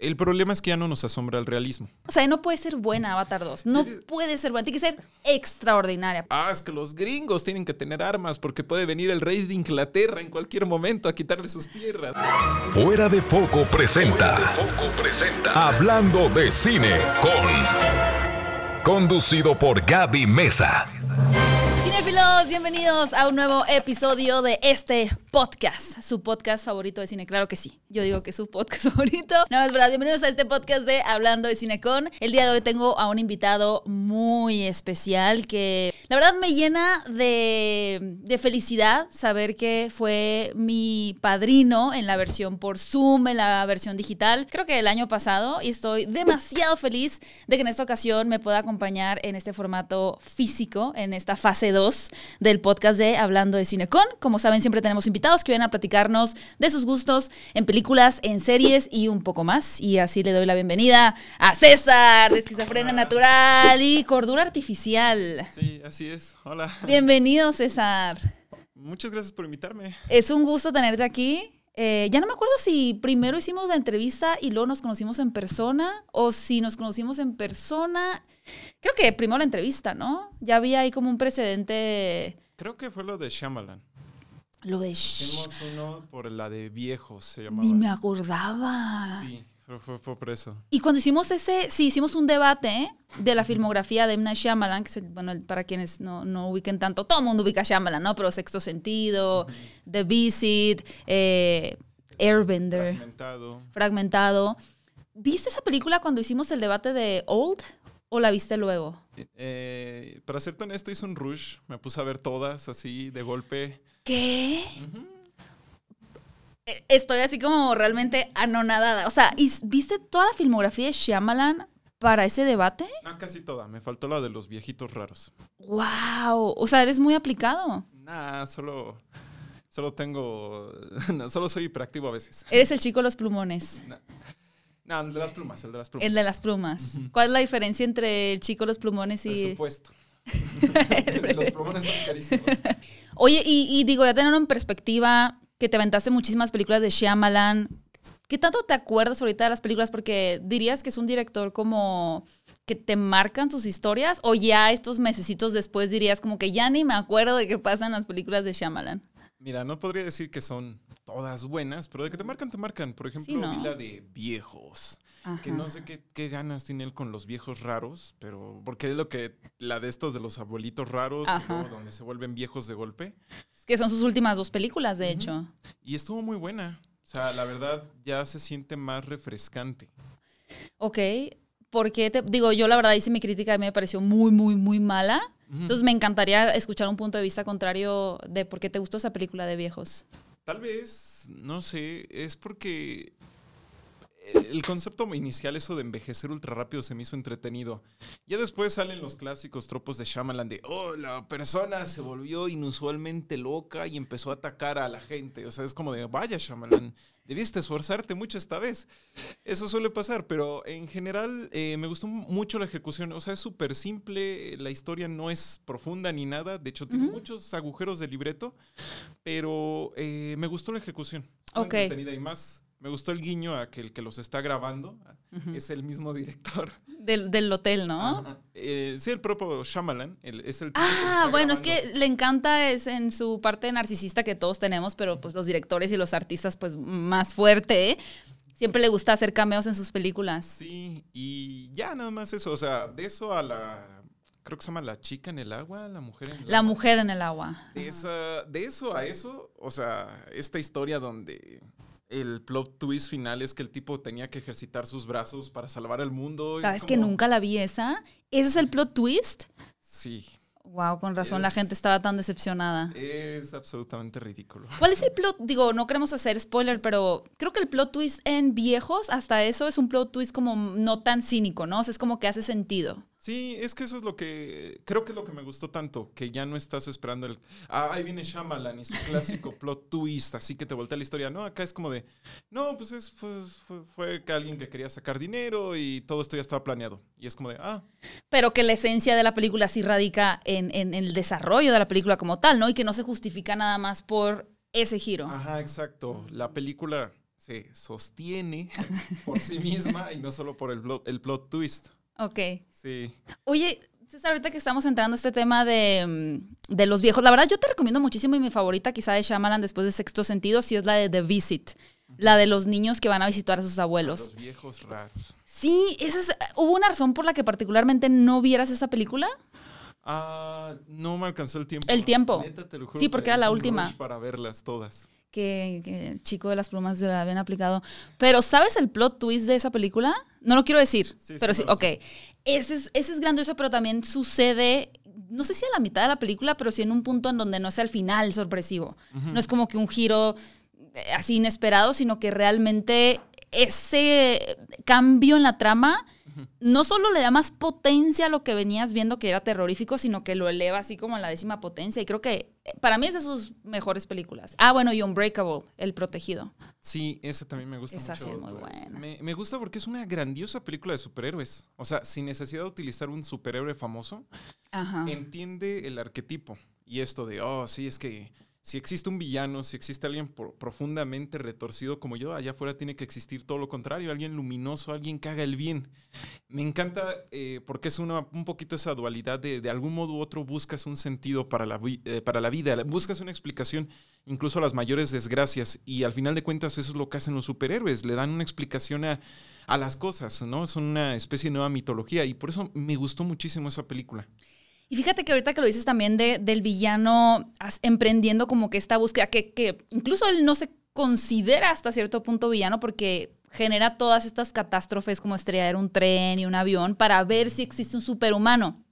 El problema es que ya no nos asombra el realismo. O sea, no puede ser buena Avatar 2. No puede ser buena. Tiene que ser extraordinaria. Ah, es que los gringos tienen que tener armas porque puede venir el rey de Inglaterra en cualquier momento a quitarle sus tierras. Fuera de Foco presenta. Foco presenta. Hablando de cine con. Conducido por Gaby Mesa. Cinefilos, bienvenidos a un nuevo episodio de este podcast, su podcast favorito de cine, claro que sí. Yo digo que es su podcast favorito. No, es verdad, bienvenidos a este podcast de Hablando de Cinecon. El día de hoy tengo a un invitado muy especial que la verdad me llena de, de felicidad saber que fue mi padrino en la versión por Zoom, en la versión digital, creo que el año pasado, y estoy demasiado feliz de que en esta ocasión me pueda acompañar en este formato físico, en esta fase 2 del podcast de Hablando de Cinecon. Como saben, siempre tenemos invitados que vienen a platicarnos de sus gustos en películas, en series y un poco más. Y así le doy la bienvenida a César de Esquizofrenia Natural y Cordura Artificial. Sí, así es. Hola. Bienvenido, César. Muchas gracias por invitarme. Es un gusto tenerte aquí. Eh, ya no me acuerdo si primero hicimos la entrevista y luego nos conocimos en persona o si nos conocimos en persona. Creo que primero la entrevista, ¿no? Ya había ahí como un precedente. Creo que fue lo de Shyamalan. Lo de Hicimos uno por la de viejos, se llamaba. Ni me acordaba. Sí, fue, fue, por eso. Y cuando hicimos ese, sí, hicimos un debate de la filmografía de M. Night Shyamalan, que bueno, para quienes no, no ubiquen tanto, todo el mundo ubica Shyamalan, ¿no? Pero Sexto Sentido, The Visit, eh, Airbender. Fragmentado. Fragmentado. ¿Viste esa película cuando hicimos el debate de Old? ¿O la viste luego? Eh, para serte honesto, hice un rush. Me puse a ver todas así de golpe. ¿Qué? Eh, Estoy así como realmente anonadada. O sea, ¿y ¿viste toda la filmografía de Shyamalan para ese debate? No, casi toda. Me faltó la de los viejitos raros. ¡Wow! O sea, eres muy aplicado. Nah, solo. Solo tengo. no, solo soy hiperactivo a veces. Eres el chico de los plumones. No, el de las plumas, el de las plumas. El de las plumas. ¿Cuál es la diferencia entre el chico los plumones Por y...? supuesto. los plumones son carísimos. Oye, y, y digo, ya teniendo en perspectiva que te aventaste muchísimas películas de Shyamalan, ¿qué tanto te acuerdas ahorita de las películas? Porque dirías que es un director como que te marcan sus historias o ya estos mesecitos después dirías como que ya ni me acuerdo de qué pasan las películas de Shyamalan. Mira, no podría decir que son todas buenas, pero de que te marcan, te marcan. Por ejemplo, Sí, ¿no? vi la de viejos. Que no sé qué, qué ganas tiene él con los viejos raros, pero porque es lo que la de estos de los abuelitos raros, donde se vuelven viejos de golpe. Que son sus últimas dos películas, de hecho. Y estuvo muy buena. O sea, la verdad ya se siente más refrescante. Ok, porque te digo, yo la verdad hice mi crítica y me pareció muy, muy, muy mala. Entonces me encantaría escuchar un punto de vista contrario de por qué te gustó esa película de viejos. Tal vez, no sé, es porque el concepto inicial, eso de envejecer ultra rápido, se me hizo entretenido. Ya después salen los clásicos tropos de Shyamalan de, oh, la persona se volvió inusualmente loca y empezó a atacar a la gente. O sea, es como de, vaya Shyamalan, debiste esforzarte mucho esta vez. Eso suele pasar, pero en general eh, me gustó mucho la ejecución. O sea, es súper simple, la historia no es profunda ni nada. De hecho, tiene muchos agujeros de libreto, pero eh, me gustó la ejecución. Ok. y más, me gustó el guiño a que el que los está grabando Ujú. es el mismo director. Del, del hotel, ¿no? Eh, sí, el propio Shyamalan, el- es el que Ah, bueno, es que le encanta es en su parte narcisista que todos tenemos, pero pues los directores y los artistas pues más fuerte, ¿eh? siempre le gusta hacer cameos en sus películas. Sí, y ya nada más eso, o sea, de eso a la, creo que se llama La chica en el agua, la mujer en el La agua. mujer en el agua. De, esa- de eso a eso, o sea, esta historia donde el plot twist final es que el tipo tenía que ejercitar sus brazos para salvar al mundo. es ¿Sabes que nunca la vi esa? ¿Ese es el plot twist? Sí, Wow, con razón la gente estaba tan decepcionada. es absolutamente ridículo. ¿Cuál es el plot? Digo, no queremos hacer spoiler, pero creo que el plot twist en viejos, hasta eso, es un plot twist como no tan cínico, ¿no? O sea, es como que hace sentido. Sí, es que eso es lo que creo que es lo que me gustó tanto, que ya no estás esperando el ah, ahí viene Shyamalan y su clásico plot twist, así que te voltea la historia. No, acá es como de no, pues es pues, fue, fue que alguien que quería sacar dinero y todo esto ya estaba planeado. Y es como de, ah, Pero que la esencia de la película sí radica en, en- en el desarrollo de la película como tal, ¿no? Y que no se justifica nada más por ese giro. ajá, exacto. La película se sostiene por sí misma y no solo por el, el plot twist. Ok. Sí. Oye, César, ahorita que estamos entrando a este tema de, mm, de los viejos, la verdad yo te recomiendo muchísimo y mi favorita quizá de Shyamalan después de Sexto Sentido, sí es la de The Visit, la de los niños que van a visitar a sus abuelos. Los viejos raros. Sí, esa es, ¿hubo una razón por la que particularmente no vieras esa película? Ah, no me alcanzó el tiempo. El tiempo. Neta, te lo juro Sí, que porque era la última. Para verlas todas. Que, que el chico de las plumas de verdad bien aplicado. Pero, ¿sabes el plot twist de esa película? No lo quiero decir, Sí, pero sí sí, ok. Ese es, ese es grandioso, pero también sucede, no sé si a la mitad de la película, pero sí en un punto en donde no es al final sorpresivo. No es como que un giro eh, así inesperado, sino que realmente ese cambio en la trama no solo le da más potencia a lo que venías viendo que era terrorífico, sino que lo eleva así como a la décima potencia. Y creo que eh, para mí es de sus mejores películas. Ah, bueno, y Unbreakable, El Protegido. Sí, esa también me gusta Esa mucho. sí es muy buena. Me, me gusta porque es una grandiosa película de superhéroes. O sea, sin necesidad de utilizar un superhéroe famoso, Ajá. entiende el arquetipo. Y esto de, oh, sí, es que si existe un villano, si existe alguien profundamente retorcido como yo, allá afuera tiene que existir todo lo contrario, alguien luminoso, alguien que haga el bien. Me encanta eh, porque es una, un poquito esa dualidad de, de algún modo u otro buscas un sentido para la, eh, para la vida, buscas una explicación incluso a las mayores desgracias y al final de cuentas eso es lo que hacen los superhéroes, le dan una explicación a, a las cosas, ¿no? Es una especie de nueva mitología y por eso me gustó muchísimo esa película. Y fíjate que ahorita que lo dices también de, del villano emprendiendo como que esta búsqueda, que, que incluso él no se considera hasta cierto punto villano porque genera todas estas catástrofes como estrellar un tren y un avión para ver si existe un superhumano.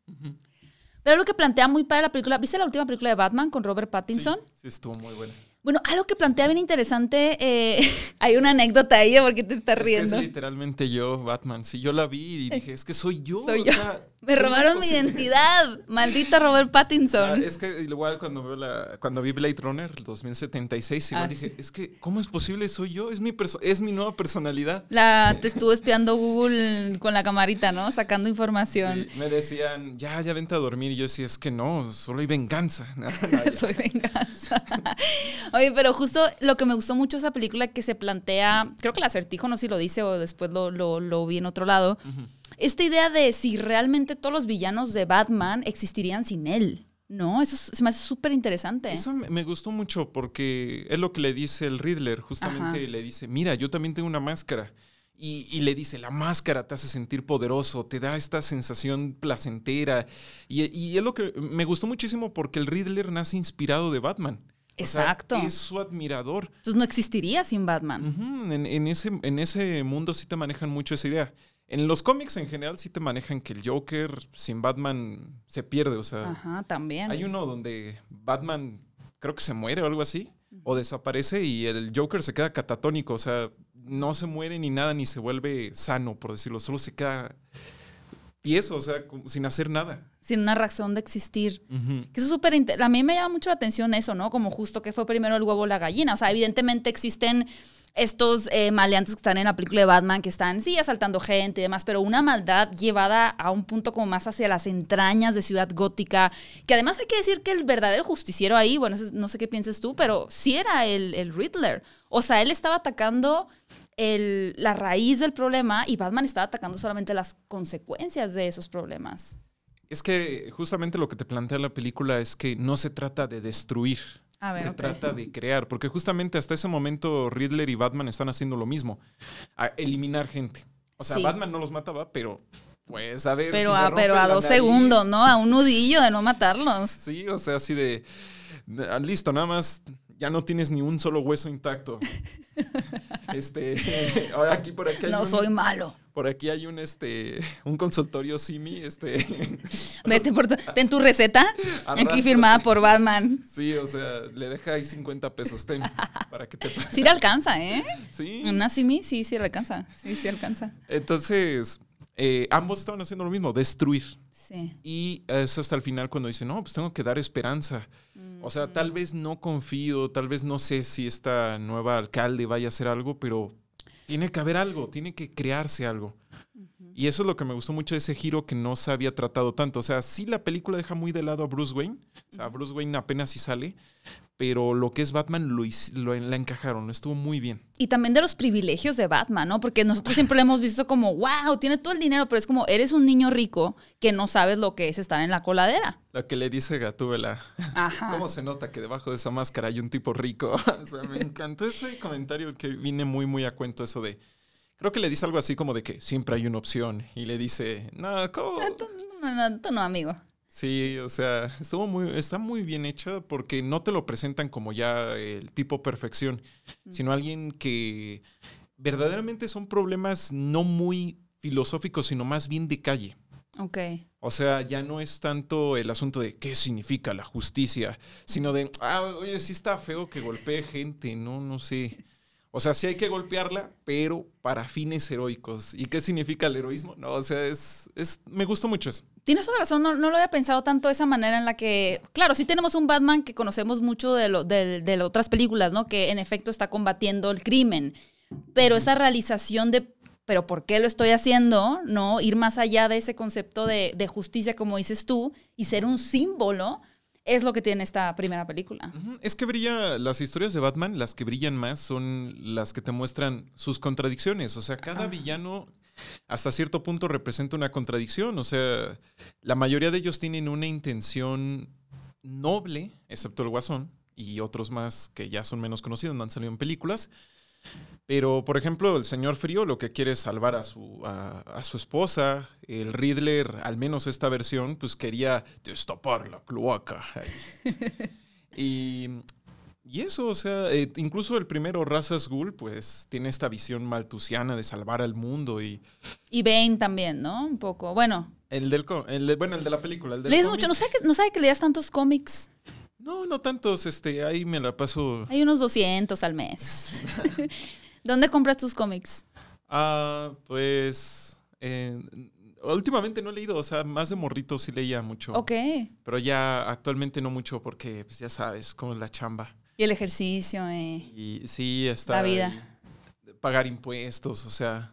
Pero lo que plantea muy padre la película, ¿viste la última película de Batman con Robert Pattinson? Sí, sí, estuvo muy buena. Bueno, algo que plantea bien interesante, eh, hay una anécdota ahí, porque te estás Es que es riendo. literalmente yo, Batman. Sí, yo la vi y dije, es que soy yo. Soy o yo. sea, Me ¿cómo robaron mi identidad, maldita Robert Ah, Pattinson. es que igual cuando veo la, cuando vi Blade Runner 2076, igual Ah, dije, sí. es que, ¿cómo es posible? Soy yo, es mi perso- es mi nueva personalidad. La, te estuvo espiando Google con la camarita, ¿no? Sacando información. Sí, me decían, ya, ya vente a dormir. Y yo decía, es que no, solo hay venganza. No, no, ya. Soy venganza. Oye, pero justo lo que me gustó mucho esa película que se plantea, creo que el acertijo no sé si lo dice o después lo, lo, lo vi en otro lado, esta idea de si realmente todos los villanos de Batman existirían sin él, ¿no? Eso es- se me hace súper interesante. Eso me gustó mucho porque es lo que le dice el Riddler. Justamente Ajá. le dice, mira, yo también tengo una máscara. Y, y le dice, la máscara te hace sentir poderoso, te da esta sensación placentera. Y, y es lo que me gustó muchísimo porque el Riddler nace inspirado de Batman. O sea, Exacto. es su admirador. Entonces no existiría sin Batman. En ese, en ese mundo sí te manejan mucho esa idea. En los cómics en general sí te manejan que el Joker sin Batman se pierde. O sea, Ajá, también. hay uno donde Batman creo que se muere o algo así, o desaparece y el Joker se queda catatónico, o sea, no se muere ni nada, ni se vuelve sano, por decirlo, solo se queda tieso, o sea, sin hacer nada. Sin una razón de existir. Que eso es súper... A mí me llama mucho la atención eso, ¿no? Como justo que fue primero el huevo o la gallina. O sea, evidentemente existen estos eh, maleantes que están en la película de Batman, que están, sí, asaltando gente y demás, pero una maldad llevada a un punto como más hacia las entrañas de Ciudad Gótica, que además hay que decir que el verdadero justiciero ahí, bueno, no sé qué pienses tú, pero sí era el, el Riddler. O sea, él estaba atacando el- la raíz del problema y Batman estaba atacando solamente las consecuencias de esos problemas. Es que justamente lo que te plantea la película es que no se trata de destruir, A ver, se trata de crear, porque justamente hasta ese momento Riddler y Batman están haciendo lo mismo, a eliminar gente. O sea, Sí. Batman no los mataba, pero pues a ver. Pero, si a, pero a dos nariz, segundos, ¿no? A un nudillo de no matarlos. Sí, o sea, así de. Listo, nada más. Ya no tienes ni un solo hueso intacto. este. ahora aquí por aquí hay No un, soy malo. Por aquí hay un este. Un consultorio Simi. Este. Vete por tu- ten tu receta. Aquí firmada por Batman. sí, o sea, le deja ahí 50 pesos. Ten. Para que te pague. Sí le alcanza, ¿eh? Sí. Una simi, sí, sí le alcanza. Sí, sí alcanza. Entonces. eh, ambos estaban haciendo lo mismo, destruir. Sí. Y eso hasta el final cuando dice, no, pues tengo que dar esperanza. O sea, tal vez no confío, tal vez no sé si esta nueva alcalde vaya a hacer algo, pero tiene que haber algo, tiene que crearse algo. Y eso es lo que me gustó mucho de ese giro que no se había tratado tanto. O sea, sí la película deja muy de lado a Bruce Wayne. O sea, Bruce Wayne apenas sí sale. Pero lo que es Batman lo, lo la encajaron. Estuvo muy bien. Y también de los privilegios de Batman, ¿no? Porque nosotros siempre lo hemos visto como, wow, tiene todo el dinero, pero es como, eres un niño rico que no sabes lo que es estar en la coladera. Lo que le dice Gatúbela. Ajá. ¿Cómo se nota que debajo de esa máscara hay un tipo rico? o sea, me encantó ese comentario que viene muy, muy a cuento eso de... Creo que le dice algo así como de que siempre hay una opción. Y le dice, no, ¿cómo? No, no, tú no, amigo. Sí, o sea, estuvo muy, está muy bien hecha porque no te lo presentan como ya el tipo perfección, sino alguien que verdaderamente son problemas no muy filosóficos, sino más bien de calle. Ok. O sea, ya no es tanto el asunto de qué significa la justicia, sino de, ah, oye, sí está feo que golpee gente, no, no sé. O sea, sí hay que golpearla, pero para fines heroicos. ¿Y qué significa el heroísmo? No, o sea, es, es me gustó mucho eso. Tienes toda la razón, no, no lo había pensado tanto de esa manera en la que, claro, sí tenemos un Batman que conocemos mucho de, lo, de, de otras películas, ¿no? Que en efecto está combatiendo el crimen, pero esa realización de, pero ¿por qué lo estoy haciendo? ¿No? Ir más allá de ese concepto de, de justicia, como dices tú, y ser un símbolo, es lo que tiene esta primera película. Es que brilla, las historias de Batman, las que brillan más son las que te muestran sus contradicciones. O sea, cada villano hasta cierto punto representa una contradicción. O sea, la mayoría de ellos tienen una intención noble, excepto el Guasón y otros más que ya son menos conocidos, no han salido en películas. Pero, por ejemplo, el señor Frío lo que quiere es salvar a su, a, a su esposa. El Riddler, al menos esta versión, pues quería destapar la cloaca. y, y eso, o sea, eh, incluso el primero, Razas Ghul, pues tiene esta visión maltusiana de salvar al mundo. Y Y Bane también, ¿no? Un poco. Bueno, el del, el de- bueno, el de la película. El del lees cómic, mucho, no sabe, que, no sabe que leías tantos cómics. No, no tantos, este, ahí me la paso. Hay unos 200 al mes. ¿Dónde compras tus cómics? Ah, pues. eh, últimamente no he leído, o sea, más de morrito sí leía mucho. Ok. Pero ya actualmente no mucho porque, pues ya sabes, cómo es la chamba. Y el ejercicio, eh. Y sí, está. La vida. Pagar impuestos, o sea.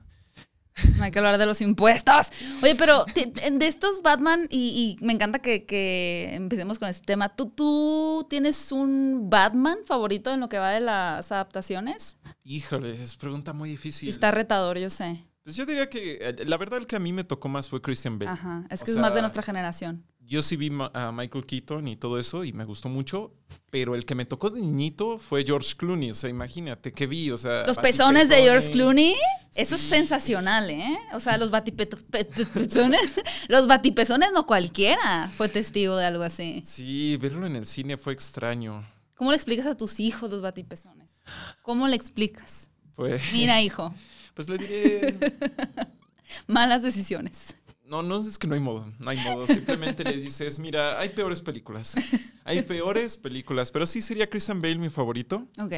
No hay que hablar de los impuestos. Oye, pero te- de estos Batman, y, y me encanta que, que empecemos con este tema. ¿Tú, ¿Tú tienes un Batman favorito en lo que va de las adaptaciones? Híjole, es pregunta muy Sí, difícil. está retador, yo sé. Pues yo diría que eh, la verdad el que a mí me tocó más fue Christian Bale. Ajá. Es O que es más de nuestra generación. Yo sí vi a Michael Keaton y todo eso y me gustó mucho, pero el que me tocó de niñito fue George Clooney, o sea, imagínate qué vi, o sea, Los pezones de George. Clooney, eso es sensacional, ¿eh? O sea, los batipezones, los batipezones no cualquiera fue testigo de algo así. Sí, verlo en el cine fue extraño. ¿Cómo le explicas a tus hijos los batipezones? ¿Cómo le explicas? Pues, Mira, hijo, pues le diré, malas decisiones. No, no es que no hay modo, no hay modo, simplemente le dices, mira, hay peores películas, hay peores películas, pero sí sería Christian Bale mi favorito. Ok.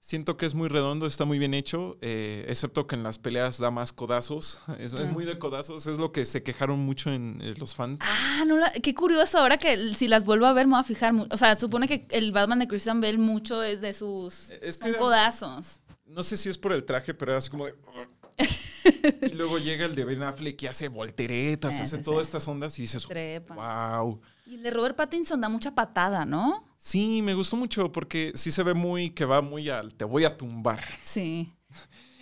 Siento que es muy redondo, está muy bien hecho, eh, excepto que en las peleas da más codazos. Es, es Ah. muy de codazos, es lo que se quejaron mucho en eh, los fans. Ah, no, la- qué curioso. Ahora que si las vuelvo a ver, me voy a fijar. O sea, supone que el Batman de Christian Bale mucho es de sus Es que son era- codazos. No sé si es por el traje, pero era así como de. Y luego llega el de Ben Affleck y hace volteretas, Sí, hace sí, todas sí. estas ondas y dices, Trepan. wow. Y el de Robert Pattinson da mucha patada, ¿no? Sí, me gustó mucho porque sí se ve muy que va muy al te voy a tumbar. Sí.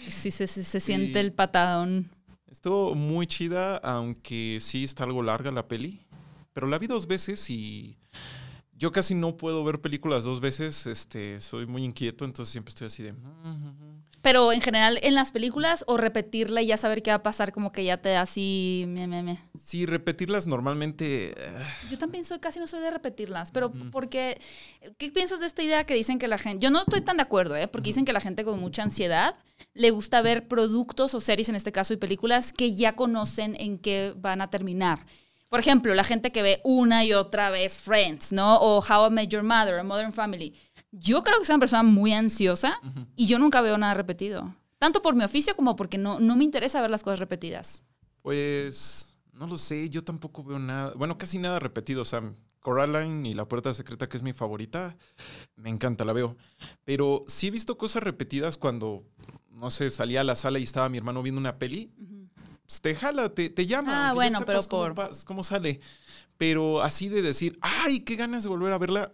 Sí, se, se- se siente el patadón. Estuvo muy chida, aunque sí está algo larga la peli. Pero la vi dos veces y yo casi no puedo ver películas dos veces. Este, soy muy inquieto, entonces siempre estoy así de. "Mm, Pero en general, en las películas o repetirla y ya saber qué va a pasar, como que ya te da así. me, me, me. Sí, repetirlas normalmente. eh, Yo también soy, casi no soy de repetirlas, pero porque, ¿qué piensas de esta idea que dicen que la gente, yo no estoy tan de acuerdo, ¿eh? porque dicen que la gente con mucha ansiedad le gusta ver productos o series, en este caso, y películas que ya conocen en qué van a terminar. Por ejemplo, la gente que ve una y otra vez Friends, ¿no? O How I Met Your Mother, o Modern Family. Yo creo que soy una persona muy ansiosa y yo nunca veo nada repetido. Tanto por mi oficio como porque no, no me interesa ver las cosas repetidas. Pues no lo sé, yo tampoco veo nada, bueno, casi nada repetido, o sea, Coraline y La Puerta Secreta, que es mi favorita, me encanta, la veo. Pero sí he visto cosas repetidas cuando, no sé, salía a la sala y estaba mi hermano viendo una peli, pues, te jala, te, te llama. Ah, bueno, pero cómo por- Cómo, sale. Pero así de decir, ay, qué ganas de volver a verla.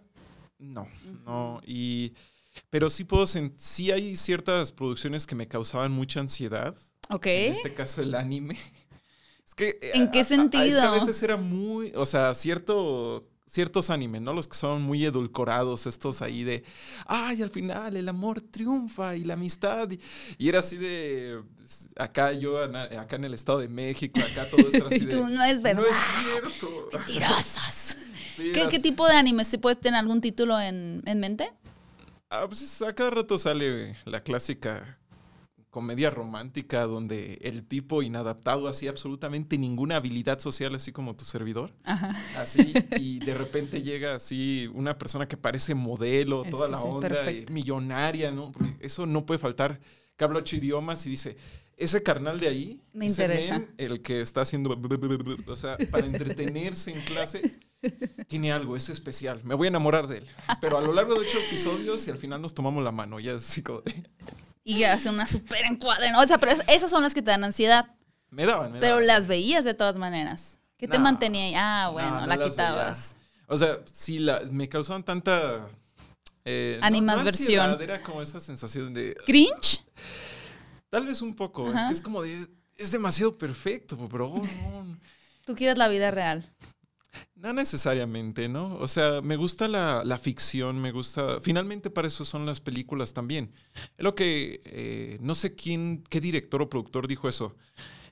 No, no. Y. Pero sí puedo sí hay ciertas producciones que me causaban mucha ansiedad. Ok. En este caso, el anime. Es que. eh, ¿En qué a- a- Es que sentido? a veces era muy. O sea, cierto. Ciertos animes, ¿no? Los que son muy edulcorados, estos ahí de. Ay, al final el amor triunfa y la amistad. Y, y era así de. Acá yo, acá en el Estado de México, acá todo eso era así Y de. tú, no es verdad. No es cierto. Mentirosos. Sí, ¿Qué, tipo de anime? ¿Si puedes tener algún título en, en mente? Ah, pues a cada rato sale la clásica comedia romántica donde el tipo inadaptado hacía absolutamente ninguna habilidad social, así como tu servidor. Ajá. Así, y de repente llega así una persona que parece modelo, toda Sí, la sí, onda, eh, millonaria, ¿no? Porque eso no puede faltar. Que habla ocho idiomas y dice, ese carnal de ahí, Me ese interesa. men, el que está haciendo, o sea, para entretenerse en clase, tiene algo, es especial. Me voy a enamorar de él. Pero a lo largo de ocho episodios y al final nos tomamos la mano, ya es así como de- Y hace una super encuadre, ¿no? O sea, pero es- esas son las que te dan ansiedad. Me daban, me Pero daban. las veías de todas maneras. ¿Qué te mantenía ahí? Ah, bueno, No, no la quitabas. O sea, sí, la, me causaban tanta... Eh, Animadversión. era como esa sensación de... ¿Cringe? Tal vez un poco. Es que es como de. Es demasiado perfecto, bro. Tú quieres la vida real. No necesariamente, ¿no? O sea, me gusta la, la ficción, me gusta. Finalmente, para eso son las películas también. Es lo que. eh, no sé quién, qué director o productor dijo eso.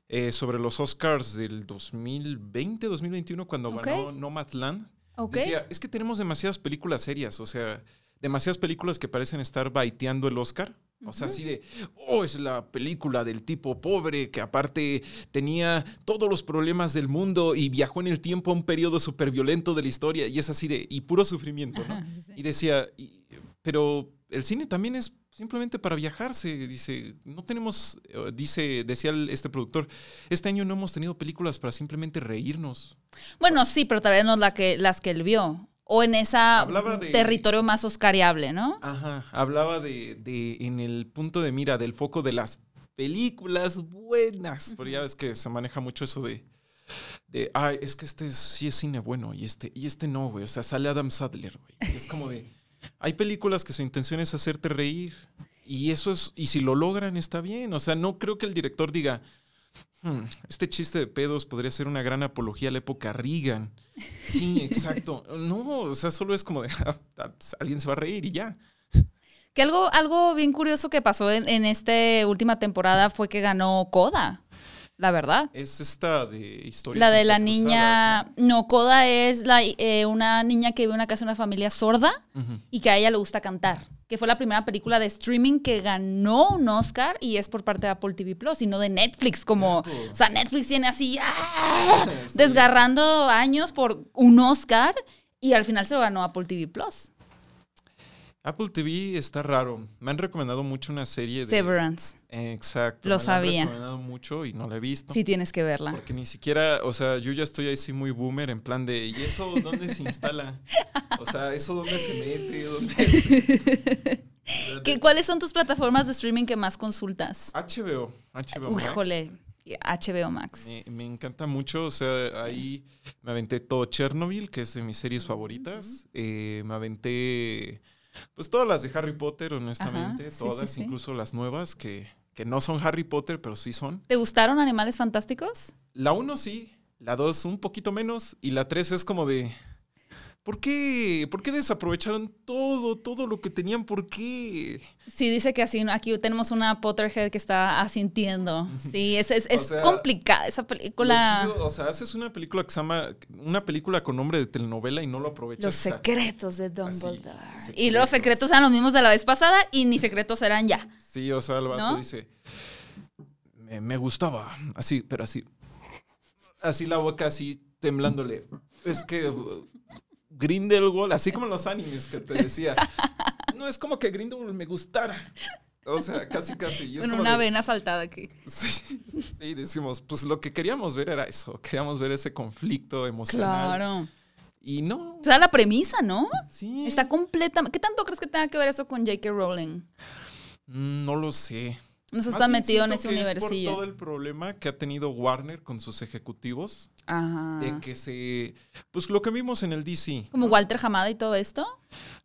eh, sobre los Oscars del 2020, 2021, cuando ganó Nomadland. ¿Ok? Decía, es que tenemos demasiadas películas serias, o sea, demasiadas películas que parecen estar baiteando el Oscar. O sea, así de, oh, es la película del tipo pobre que aparte tenía todos los problemas del mundo y viajó en el tiempo a un periodo súper violento de la historia y es así de, y puro sufrimiento, ¿no? Ajá, sí, sí. Y decía, y- pero el cine también es simplemente para viajarse, dice, no tenemos, eh, dice, decía este productor, este año no hemos tenido películas para simplemente reírnos. Bueno, sí, pero tal vez no la que, las que él vio. O en de- territorio más oscariable, ¿no? Ajá, hablaba de, de en el punto de mira del foco de las películas buenas. Pero ya ves que se maneja mucho eso de, de ay, es que este es- sí es cine bueno y este, y este no, güey. O sea, sale Adam Sadler, güey. Es como de, hay películas que su intención es hacerte reír. Y eso es, y si lo logran, está bien. O sea, no creo que el director diga, "Hmm, este chiste de pedos podría ser una gran apología a la época Reagan. Sí, exacto. No, o sea, solo es como de, "Ah, alguien se va a reír y ya. Que algo, algo bien curioso que pasó en, en esta última temporada fue que ganó Coda, la verdad. Es esta de historias. La de la niña, no, Coda es la, eh, una niña que vive en una casa de una familia sorda ¿no? Y que a ella le gusta cantar. Que fue la primera película de streaming que ganó un Oscar y es por parte de Apple TV Plus y no de Netflix. Como, o sea, Netflix tiene así, ¡ah! Sí. desgarrando años por un Oscar y al final se lo ganó Apple TV Plus. Apple TV está raro. Me han recomendado mucho una serie de. Severance. Exacto. Lo me sabía. Han recomendado mucho y no la he visto. Sí tienes que verla. Porque ni siquiera, o sea, yo ya estoy ahí sí muy boomer en plan de, ¿y eso dónde se instala? O sea, ¿eso dónde se mete? ¿Dónde? ¿Qué, ¿Cuáles son tus plataformas de streaming que más consultas? HBO. HBO Max. Híjole, HBO Max. Me, me encanta mucho, o sea, ahí me aventé todo Chernobyl, que es de mis series favoritas. Eh, me aventé, pues todas las de Harry Potter, honestamente, Ajá, todas, sí, sí. incluso las nuevas, que, que no son Harry Potter, pero sí son. ¿Te gustaron Animales Fantásticos? La 1 sí, la 2 un poquito menos, y la 3 es como de... ¿Por qué? ¿Por qué desaprovecharon todo, todo lo que tenían? ¿Por qué? Sí, dice que así, aquí tenemos una Potterhead que está asintiendo. Sí, es, es, O es sea, complicada esa película. chido, o sea, haces una película que se llama... Una película con nombre de telenovela y no lo aprovechas. Los secretos de Dumbledore. secretos. Y los secretos eran los mismos de la vez pasada y ni secretos eran ya. Sí, o sea, el vato ¿No? dice, me, me gustaba, así, pero así, así la boca así temblándole. Es que Grindelwald, así como en los animes que te decía, no es como que Grindelwald me gustara. O sea, casi, casi. Con como una de- vena saltada aquí. Sí, sí, decimos, pues lo que queríamos ver era eso, queríamos ver ese conflicto emocional. Claro. Y no, O sea, la premisa, ¿no? sí. Está completa. ¿Qué tanto crees que tenga que ver eso con J.K. Rowling? Mm, No lo sé. No se Más está metido en ese que es universillo. por todo el problema que ha tenido Warner con sus ejecutivos, Ajá. de que se... Pues lo que vimos en el DC. Como ¿no? Walter Hamada y todo esto.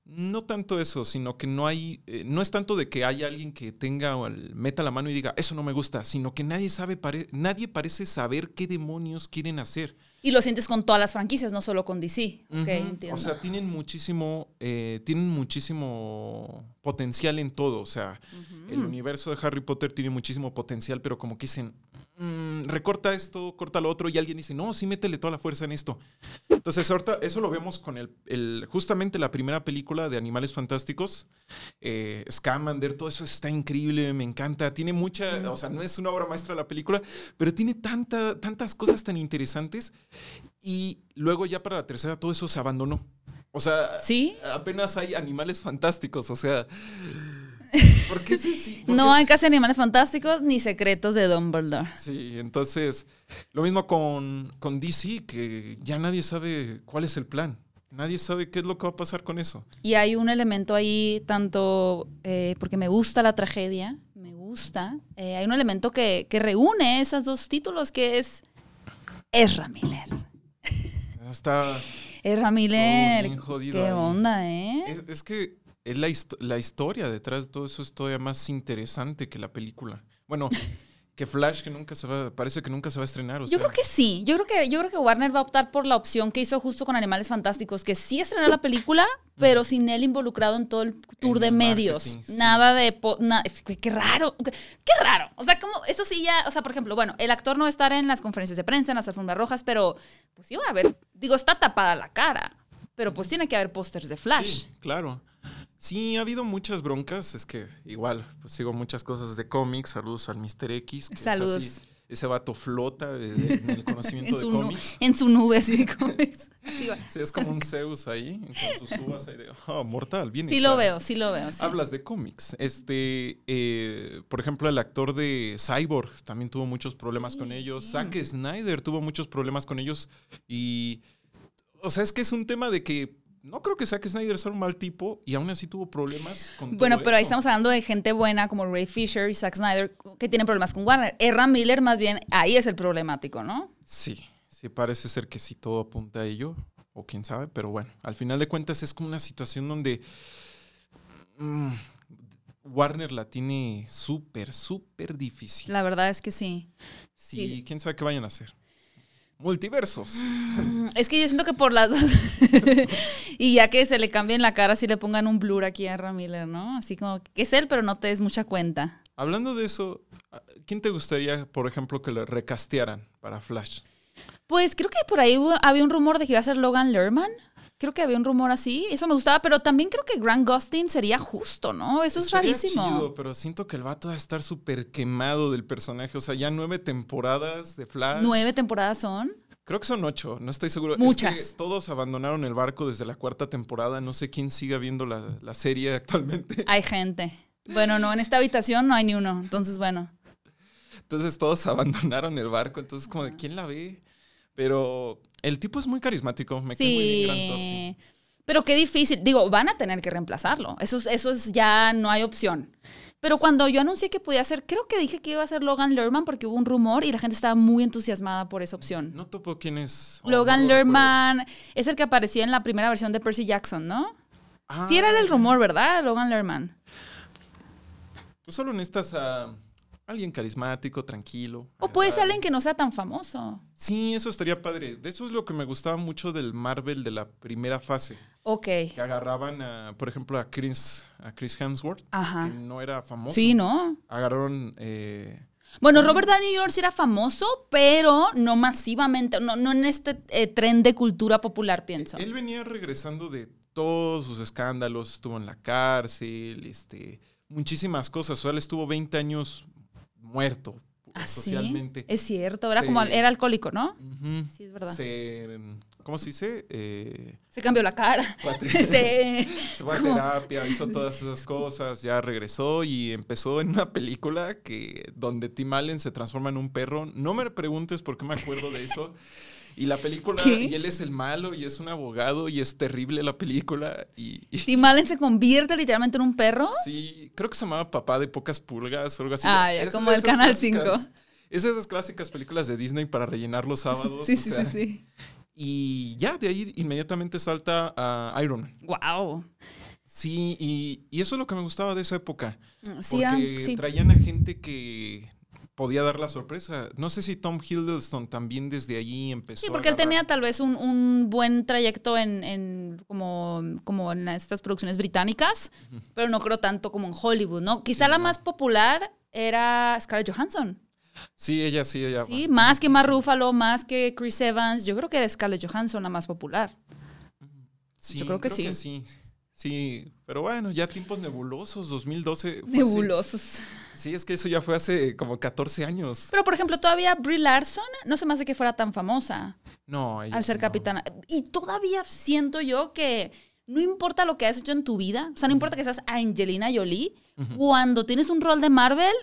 No tanto eso, sino que no hay, eh, no es tanto de que haya alguien que tenga o el- meta la mano y diga eso no me gusta, sino que nadie sabe, pare- nadie parece saber qué demonios quieren hacer. Y lo sientes con todas las franquicias, no solo con DC. Entiendo. O sea, tienen muchísimo, eh, tienen muchísimo potencial en todo. O sea, el universo de Harry Potter tiene muchísimo potencial, pero como que dicen, "Mm, recorta esto, corta lo otro, y alguien dice, no, sí, métele toda la fuerza en esto. Entonces, ahorita eso lo vemos con el, el- justamente la primera película de Animales Fantásticos, eh, Scamander, todo eso está increíble, me encanta. Tiene mucha, o sea, no es una obra maestra la película, pero tiene tanta, tantas cosas tan interesantes. Y luego ya para la tercera todo eso se abandonó. O sea, ¿Sí? apenas hay animales fantásticos, o sea. ¿Por qué sí? sí? ¿Por No qué hay casi animales fantásticos ni secretos de Dumbledore. Sí, entonces, lo mismo con, con DC, que ya nadie sabe cuál es el plan. Nadie sabe qué es lo que va a pasar con eso. Y hay un elemento ahí, tanto eh, porque me gusta la tragedia, me gusta, eh, hay un elemento que, que reúne esos dos títulos que es Ezra Miller. Está. Ezra Miller, qué onda, ¿eh? Es, es que es la, histo- la historia detrás de todo eso es todavía más interesante que la película. Bueno, que Flash, que nunca se va, parece que nunca se va a estrenar. O Yo sea, creo que sí. Yo creo que, yo creo que Warner va a optar por la opción que hizo justo con Animales Fantásticos, que sí estrenar la película, pero sin él involucrado en todo el tour En de el medios. sí. Nada de... na- qué, raro. Qué, qué raro. O sea, como... Eso sí ya... O sea, por ejemplo, bueno, el actor no va a estar en las conferencias de prensa, en las alfombras rojas, pero pues sí va a haber... Digo, está tapada la cara, pero pues tiene que haber pósters de Flash. Sí, claro. Sí, ha habido muchas broncas. Es que igual, pues sigo muchas cosas de cómics. Saludos al Mr. X. que es Saludos. así, ese vato flota de- de- en el conocimiento En de cómics. en su nube, así de cómics. Así va. Sí, es como un Zeus ahí, con sus uvas ahí de, oh, mortal, bien Sí lo veo, sí lo veo. sí. Hablas de cómics. Este, eh, por ejemplo, el actor de Cyborg también tuvo muchos problemas con ellos. Zack Snyder tuvo muchos problemas con ellos. Y, o sea, es que es un tema de que no creo que Zack Snyder sea un mal tipo y aún así tuvo problemas con Bueno, todo pero ahí estamos hablando de gente buena como Ray Fisher y Zack Snyder que tienen problemas con Warner. Erra Miller, más bien, ahí es el problemático, ¿no? Sí, sí, parece ser que sí todo apunta a ello. O quién sabe, pero bueno, al final de cuentas es como una situación donde mm, Warner la tiene súper, súper difícil. La verdad es que sí. Sí, sí. quién sabe qué vayan a hacer. Multiversos. Mm, Es que yo siento que por las dos. y ya que se le cambien la cara, si le pongan un blur aquí a Erra Miller, ¿no? Así como que es él, pero no te des mucha cuenta. Hablando de eso, ¿quién te gustaría, por ejemplo, que lo recastearan para Flash? Pues creo que por ahí hubo- había un rumor de que iba a ser Logan Lerman. Creo que había un rumor así. Eso me gustaba, pero también creo que Grant Gustin sería justo, ¿no? Eso es rarísimo. chido, pero siento que el vato va a estar súper quemado del personaje. O sea, ya nueve temporadas de Flash. Nueve temporadas son. Creo que son ocho, no estoy seguro. Muchas. Es que todos abandonaron el barco desde la cuarta temporada. No sé quién siga viendo la, la serie actualmente. Hay gente. Bueno, no, en esta habitación no hay ni uno. Entonces, bueno. Entonces todos abandonaron el barco. Entonces, como de quién la ve. Pero el tipo es muy carismático. Me cae muy bien Grant Dustin. Sí. Pero qué difícil. Digo, van a tener que reemplazarlo. Eso, es- eso es ya no hay opción. Pero cuando yo anuncié que podía ser, creo que dije que iba a ser Logan Lerman porque hubo un rumor y la gente estaba muy entusiasmada por esa opción. No topo quién es. Logan no Lerman es el que aparecía en la primera versión de Percy Jackson, ¿no? recuerdo. Sí, era Ah, el rumor, ¿verdad? Logan Lerman. Pues solo necesitas a alguien carismático, tranquilo. O puede ser alguien que no sea tan famoso. Sí, eso estaría padre. De eso es lo que me gustaba mucho del Marvel de la primera fase. Ok. Que agarraban, a, por ejemplo, a Chris, a Chris Hemsworth, Ajá. que no era famoso. Sí, ¿no? Agarraron. eh, Bueno, Robert Downey Jr. sí era famoso, pero no masivamente, no, no en este eh, tren de cultura popular, pienso. Él venía regresando de todos sus escándalos, estuvo en la cárcel, este, muchísimas cosas. O sea, él estuvo 20 años muerto ¿Ah, sí? socialmente. Es cierto, era como, era alcohólico, ¿no? Sí, es verdad. Se, ¿Cómo se dice? Eh, Se cambió la cara. Sí. se fue a terapia, hizo todas esas cosas, ya regresó y empezó en una película que donde Tim Allen se transforma en un perro. No me preguntes por qué me acuerdo de eso. Y la película, ¿Qué? y él es el malo y es un abogado y es terrible la película. Y, y- Tim Allen se convierte literalmente en un perro. sí, creo que se llamaba Papá de pocas pulgas o algo así. Ah, ya, Es como esas Canal clásicas- 5. Es de esas clásicas películas de Disney para rellenar los sábados. Sí, sí, sea, sí, sí. Y ya, de ahí inmediatamente salta a Iron Man. Wow. Sí, y, y eso es lo que me gustaba de esa época. Sí, eran- porque sí. traían a gente que podía dar la sorpresa. No sé si Tom Hiddleston también desde allí empezó. Sí, a porque él tenía tal vez un, un buen trayecto en, en como, como en estas producciones británicas, pero no creo tanto como en Hollywood, ¿no? Quizá la más popular era Scarlett Johansson. Sí, ella sí, ella. Sí, bastante. más que Mark Ruffalo, más que Chris Evans. Yo creo que era Scarlett Johansson la más popular. Sí, yo creo que sí. sí. Sí, pero bueno, ya tiempos nebulosos, 2012. fue así. Nebulosos. Sí, es que eso ya fue hace como 14 años. Pero, por ejemplo, todavía Brie Larson no se me hace que fuera tan famosa No, ella al ser no. capitana. Y todavía siento yo que no importa lo que has hecho en tu vida, o sea, no importa que seas Angelina Jolie, cuando tienes un rol de Marvel,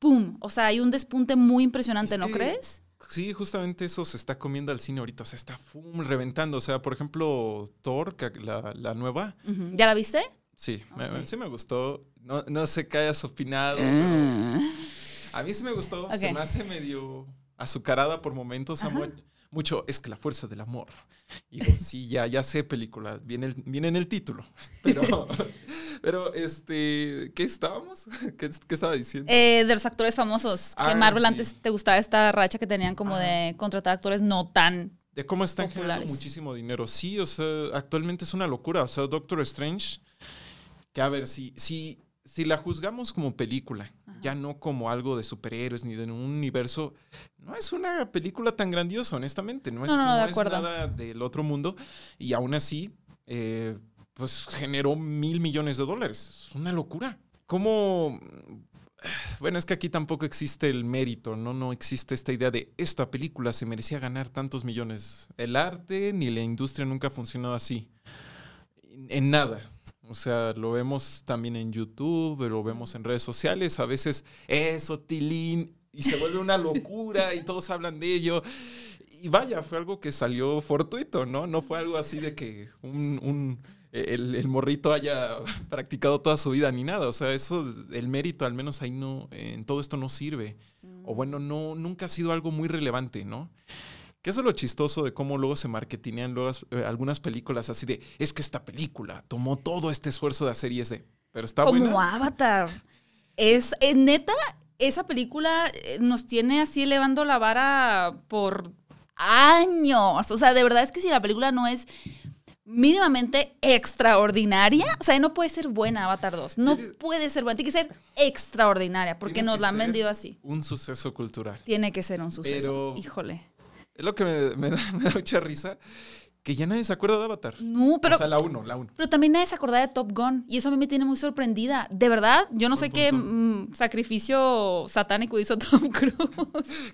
¡pum! O sea, hay un despunte muy impresionante, Es ¿no que- crees? Sí, justamente eso se está comiendo al cine ahorita. O sea, está fum, reventando. O sea, por ejemplo, Thor, la, la nueva. ¿Ya la viste? Sí, me- sí me gustó. No, no sé qué hayas opinado, Mm. pero a mí sí me gustó. Se Ok. me hace medio azucarada por momentos. mucho, es que la fuerza del amor. Y digo, sí, ya, ya sé películas. Viene, el- viene en el título. Pero, pero este, ¿qué estábamos? ¿Qué, qué estaba diciendo? Eh, de los actores famosos. que Ah, Marvel sí. antes te gustaba esta racha que tenían como de contratar actores no tan. De cómo están generando populares. muchísimo dinero. Sí, o sea, actualmente es una locura. O sea, Doctor Strange, que a ver, si, si, si la juzgamos como película, ya no como algo de superhéroes ni de un universo, no es una película tan grandiosa, honestamente. No es, No, no, no, de no es acuerdo. nada del otro mundo. Y aún así, eh, pues generó mil millones de dólares. Es una locura. ¿Cómo...? Bueno, es que aquí tampoco existe el mérito, ¿no? No existe esta idea de esta película se merecía ganar tantos millones. El arte ni la industria nunca ha funcionado así. En nada. O sea, lo vemos también en YouTube, lo vemos en redes sociales. A veces, eso, Tilín, y se vuelve una locura y todos hablan de ello. Y vaya, fue algo que salió fortuito, ¿no? No fue algo así de que un, un- el, el morrito haya practicado toda su vida ni nada. O sea, eso, el mérito, al menos ahí no, en todo esto no sirve. O bueno, no, nunca ha sido algo muy relevante, ¿no? Que eso es lo chistoso de cómo luego se marketinean luego, eh, algunas películas así de, es que esta película tomó todo este esfuerzo de hacer y es de, pero está como buena. Avatar. Es eh, neta, esa película eh, nos tiene así elevando la vara por años. O sea, de verdad es que si la película no es mínimamente extraordinaria, o sea, no puede ser buena Avatar 2. No puede ser buena, tiene que ser extraordinaria, porque nos la han vendido así. Un suceso cultural. Tiene que ser un suceso. Pero- Híjole. Es lo que me, me da, me da mucha risa, que ya nadie se acuerda de Avatar. No, pero o sea, la 1, la 1. Pero también nadie se acordaba de Top Gun y eso a mí me tiene muy sorprendida. De verdad, yo no sé qué mm, sacrificio satánico hizo Tom Cruise.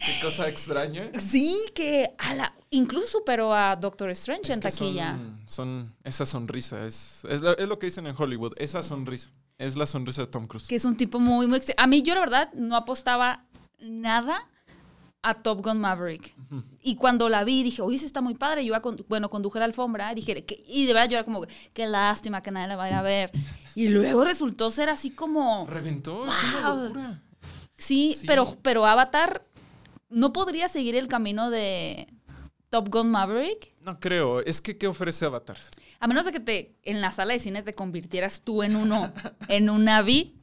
Qué cosa extraña. sí, que a la- incluso superó a Doctor Strange Es en taquilla. Son, son- esa sonrisa, es, es, lo, es lo que dicen en Hollywood, esa sonrisa. Es la sonrisa de Tom Cruise. Que es un tipo muy, muy... A mí yo la verdad no apostaba nada a Top Gun Maverick. Y cuando la vi dije, oye, sí está muy padre. Yo iba con- bueno, conduje la alfombra. Dije, que- y de verdad yo era como, qué lástima que nadie la va a ver. Y luego resultó ser así como... Reventó, es una Wow. locura. Sí, Sí. Pero, pero Avatar no podría seguir el camino de Top Gun Maverick. No creo, es que ¿qué ofrece Avatar? A menos de que te en la sala de cine te convirtieras tú en uno, en un Navi.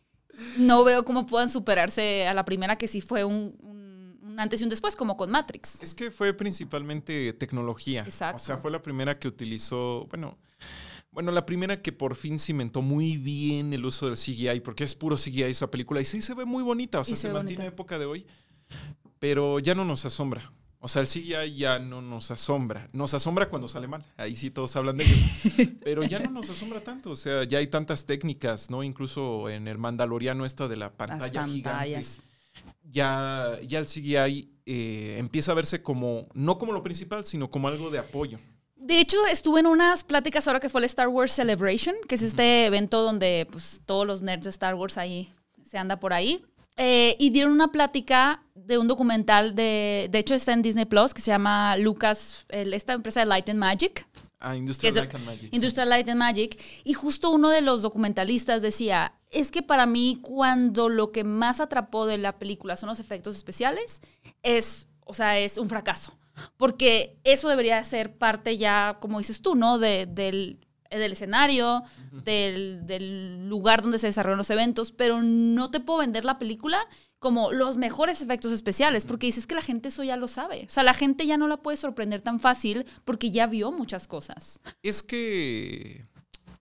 No veo cómo puedan superarse a la primera que sí fue un, un- un antes y un después, como con Matrix. Es que fue principalmente tecnología. Exacto. O sea, fue la primera que utilizó, bueno, bueno, la primera que por fin cimentó muy bien el uso del CGI, porque es puro CGI esa película y sí se ve muy bonita, o sea, Y se mantiene a época de hoy, pero ya no nos asombra. O sea, el CGI ya no nos asombra. Nos asombra cuando sale mal. Ahí sí todos hablan de ello. Pero ya no nos asombra tanto. O sea, ya hay tantas técnicas, ¿no? Incluso en el Mandaloriano esta de la Las pantalla gigante pantallas. Ya, ya el CGI eh, empieza a verse como, no como lo principal, sino como algo de apoyo. De hecho, estuve en unas pláticas ahora que fue el Star Wars Celebration, que es este evento donde pues, todos los nerds de Star Wars ahí se anda por ahí. Eh, y dieron una plática de un documental de, de hecho está en Disney Plus, que se llama Lucas, el- esta empresa de Light and Magic. Ah, Industrial Light and Magic. Industrial Light and Magic. Y justo uno de los documentalistas decía, es que para mí cuando lo que más atrapó de la película son los efectos especiales, es, o sea, es un fracaso. Porque eso debería ser parte ya, como dices tú, ¿no? De- del, del escenario, del, del lugar donde se desarrollan los eventos, pero no te puedo vender la película como los mejores efectos especiales, porque dices que la gente eso ya lo sabe. O sea, la gente ya no la puede sorprender tan fácil porque ya vio muchas cosas. Es que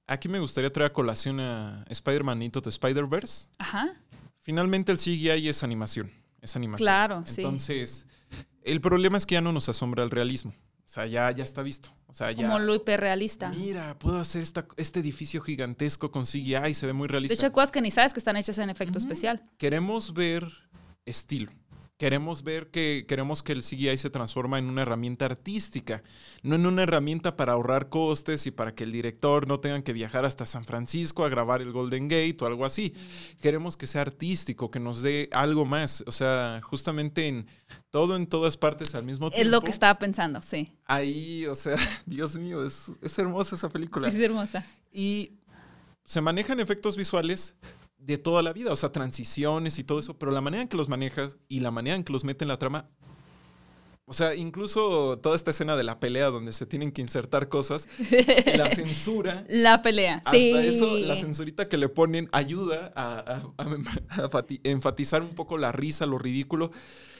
aquí me gustaría traer a colación a Spider-Man Into the Spider-Verse. Ajá. Finalmente el CGI es animación. Es animación. Claro, sí. Entonces, el problema es que ya no nos asombra el realismo. O sea, ya, ya está visto. O sea, ya. Como lo hiperrealista. Mira, puedo hacer esta, este edificio gigantesco con CGI y se ve muy De realista. hecho, hay cosas que ni sabes que están hechas en efecto especial. queremos ver estilo. Queremos ver que queremos que el CGI se transforma en una herramienta artística, no en una herramienta para ahorrar costes y para que el director no tenga que viajar hasta San Francisco a grabar el Golden Gate o algo así. Queremos que sea artístico, que nos dé algo más, o sea, justamente en todo en todas partes al mismo tiempo. Es lo que estaba pensando, sí. Ahí, o sea, Dios mío, es, es hermosa esa película. Sí, es hermosa. Y se manejan efectos visuales de toda la vida, o sea, transiciones y todo eso, pero la manera en que los manejas y la manera en que los mete en la trama, o sea, incluso toda esta escena de la pelea donde se tienen que insertar cosas, la censura, La pelea. hasta sí. eso, la censurita que le ponen ayuda a, a- a- a fati- enfatizar un poco la risa, lo ridículo.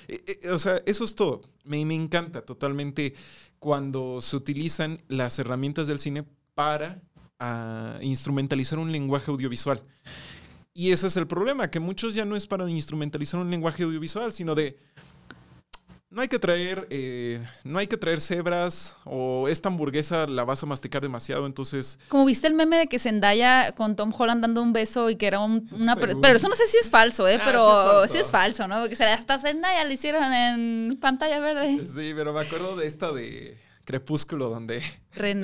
Eh, eh, O sea, eso es todo. Me, me encanta totalmente cuando se utilizan las herramientas del cine para ah, instrumentalizar un lenguaje audiovisual. Y ese es el problema, que muchos ya no es para instrumentalizar un lenguaje audiovisual, sino de no hay que traer, eh, no hay que traer cebras o esta hamburguesa la vas a masticar demasiado, entonces Como viste el meme de que Zendaya con Tom Holland dando un beso y que era un- una... Pero eso no sé si es falso, ¿eh? Ah, pero sí es falso. sí es falso, ¿no? Porque hasta Zendaya le hicieron en pantalla verde. Sí, pero me acuerdo de esta de Crepúsculo, donde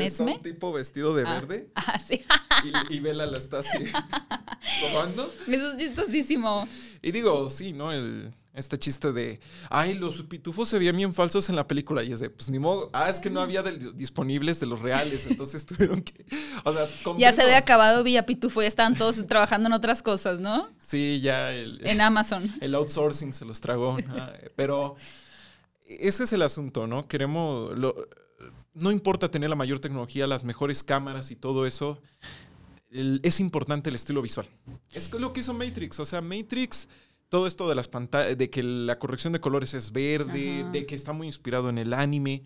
está un tipo vestido de Ah. verde Ah, sí. y, y Bella la está así tomando. Eso es chistosísimo. Y digo, sí, ¿no? El, este chiste de, ay, los pitufos se veían bien falsos en la película. Y es de, pues ni modo, ah, es que no había del- disponibles de los reales, entonces tuvieron que, o sea, Ya se había acabado Villa Pitufo, ya estaban todos trabajando en otras cosas, ¿no? Sí, ya el, En Amazon. el outsourcing se los tragó. ¿no? Pero ese es el asunto, ¿no? Queremos. lo- no importa tener la mayor tecnología, las mejores cámaras y todo eso. el- es importante el estilo visual. Es lo que hizo Matrix. O sea, Matrix, todo esto de las pantallas, de que la corrección de colores es verde, Ajá. de que está muy inspirado en el anime.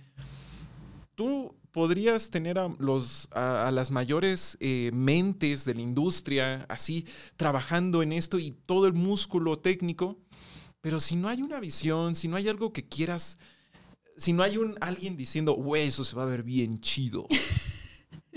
Tú podrías tener a, los, a, a las mayores eh, mentes de la industria así trabajando en esto y todo el músculo técnico, pero si no hay una visión, si no hay algo que quieras, si no hay un alguien diciendo, güey, eso se va a ver bien chido.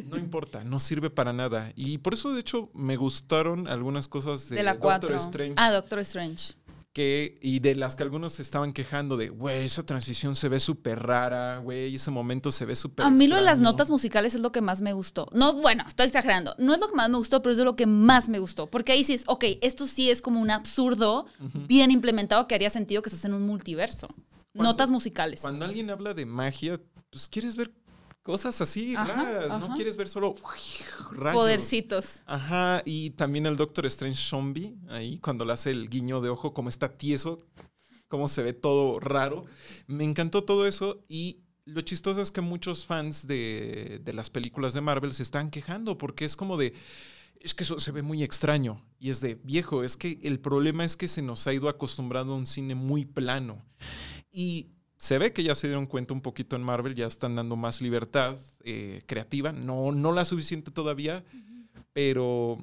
No importa, no sirve para nada. Y por eso, de hecho, me gustaron algunas cosas de, De la Doctor 4. Strange. Ah, Doctor Strange. que, y de las que algunos se estaban quejando de, güey, esa transición se ve súper rara, güey, ese momento se ve súper A mí lo de las extraño". notas musicales es lo que más me gustó. No, bueno, estoy exagerando. No es lo que más me gustó, pero es de lo que más me gustó. Porque ahí sí es, ok, esto sí es como un absurdo bien implementado que haría sentido que estés en un multiverso. Cuando- Notas musicales. Cuando alguien habla de magia, pues quieres ver cosas así Ajá, raras, no quieres ver solo rayos. Podercitos. Ajá, y también el Doctor Strange Zombie, ahí cuando le hace el guiño de ojo, como está tieso, cómo se ve todo raro. Me encantó todo eso y lo chistoso es que muchos fans de, de las películas de Marvel se están quejando porque es como de, es que eso se ve muy extraño. Y es de, viejo, es que el problema es que se nos ha ido acostumbrando a un cine muy plano. Y se ve que ya se dieron cuenta un poquito en Marvel, ya están dando más libertad eh, creativa, no, no la suficiente todavía, pero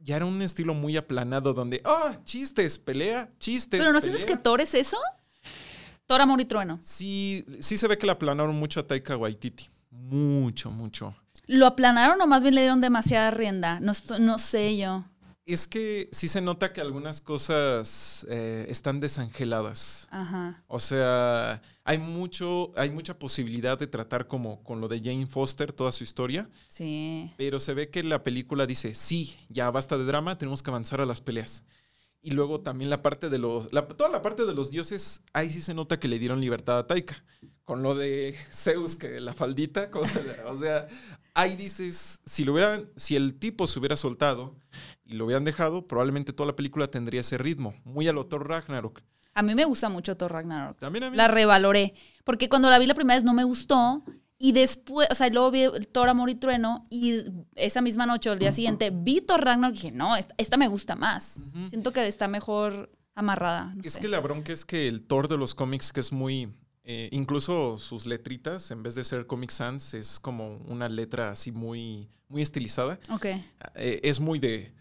ya era un estilo muy aplanado donde, ah, chistes, pelea, chistes. Pero ¿no sientes que pelea". Thor es eso? Thor, Amor y Trueno. Sí, sí se ve que la aplanaron mucho a Taika Waititi. Mucho, mucho. ¿Lo aplanaron o más bien le dieron demasiada rienda? No, no sé yo. Es que sí se nota que algunas cosas eh, están desangeladas. Ajá. O sea, hay mucho, hay mucha posibilidad de tratar como con lo de Jane Foster toda su historia, Sí. pero se ve que la película dice, sí, ya basta de drama, tenemos que avanzar a las peleas. Y luego también la parte de los. la- toda la parte de los dioses, ahí sí se nota que le dieron libertad a Taika. Con lo de Zeus, que la faldita, cosa o sea, ahí dices, si lo hubieran, si el tipo se hubiera soltado y lo hubieran dejado, probablemente toda la película tendría ese ritmo, muy al Thor Ragnarok. A mí me gusta mucho Thor Ragnarok. También a mí. La revaloré. Porque cuando la vi la primera vez no me gustó. Y después, o sea, luego vi Thor Amor y Trueno. Y esa misma noche o el día siguiente vi Thor Ragnarok y dije, no, esta, esta me gusta más. Siento que está mejor amarrada. no Es sé. que la bronca es que el Thor de los cómics, que es muy. Eh, incluso sus letritas, en vez de ser Comic Sans, es como una letra así muy, muy estilizada. Ok. Eh, es muy de.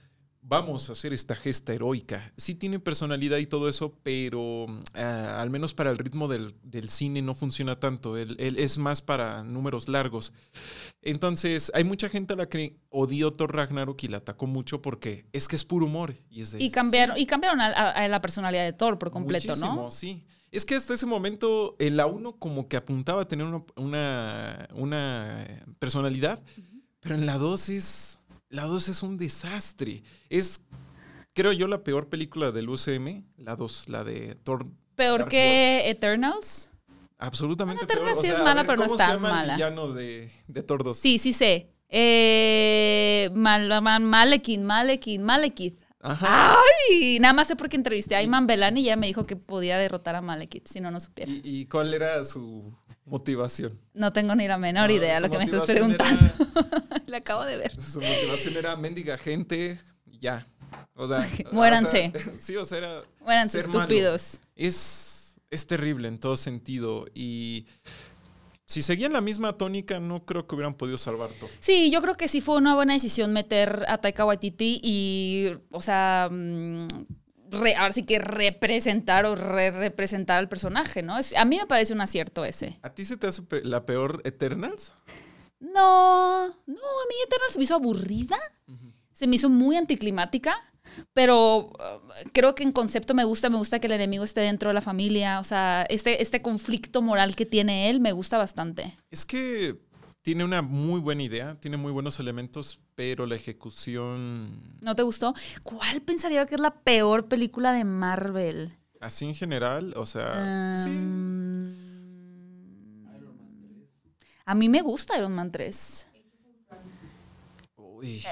Vamos a hacer esta gesta heroica. Sí tiene personalidad y todo eso, pero ah, al menos para el ritmo del, del cine no funciona tanto. Él, él es más para números largos. Entonces, hay mucha gente a la que odió Thor Ragnarok y la atacó mucho porque es que es puro humor. Y, es de, Y cambiaron, y cambiaron a, a- a la personalidad de Thor por completo, Muchísimo, ¿no? Sí. Es que hasta ese momento en la 1 como que apuntaba a tener una, una, una personalidad, pero en la 2 es. La 2 es un desastre. Es, creo yo, la peor película del UCM. La 2, la de Thor. Peor Dark que Eternals. Absolutamente Bueno, Eterna peor. sí es a mala, ver, pero no ¿cómo es se tan llama el mala. villano de, de Thor 2? Sí, sí sé. Eh, Mal, Mal- Malekin, Malekin, Malekith. Ajá. Ay, nada más sé porque entrevisté a Iman Belani y ya me dijo que podía derrotar a Malekith, si no, no supiera. ¿Y, y cuál era su motivación? No tengo ni la menor No, idea su lo que me estás preguntando. era- La acabo de ver. Su motivación era mendiga gente, y ya. O sea, Muéranse. o sea, sí, o sea, era malo. estúpidos. es, es terrible en todo sentido. Y si seguían la misma tónica, no creo que hubieran podido salvar todo. Sí, yo creo que sí fue una buena decisión meter a Taika Waititi y, o sea, mm, re- ahora sí que representar o re-representar al personaje, ¿no? Es- a mí me parece un acierto ese. ¿A ti se te hace la peor Eternals? No, no, a mí Eternal se me hizo aburrida, se me hizo muy anticlimática, pero uh, creo que en concepto me gusta, me gusta que el enemigo esté dentro de la familia, o sea, este, este conflicto moral que tiene él me gusta bastante. Es que tiene una muy buena idea, tiene muy buenos elementos, pero la ejecución, ¿No te gustó? ¿Cuál pensaría que es la peor película de Marvel? así en general, o sea, sí. Um, A mí me gusta Iron Man 3. Uy.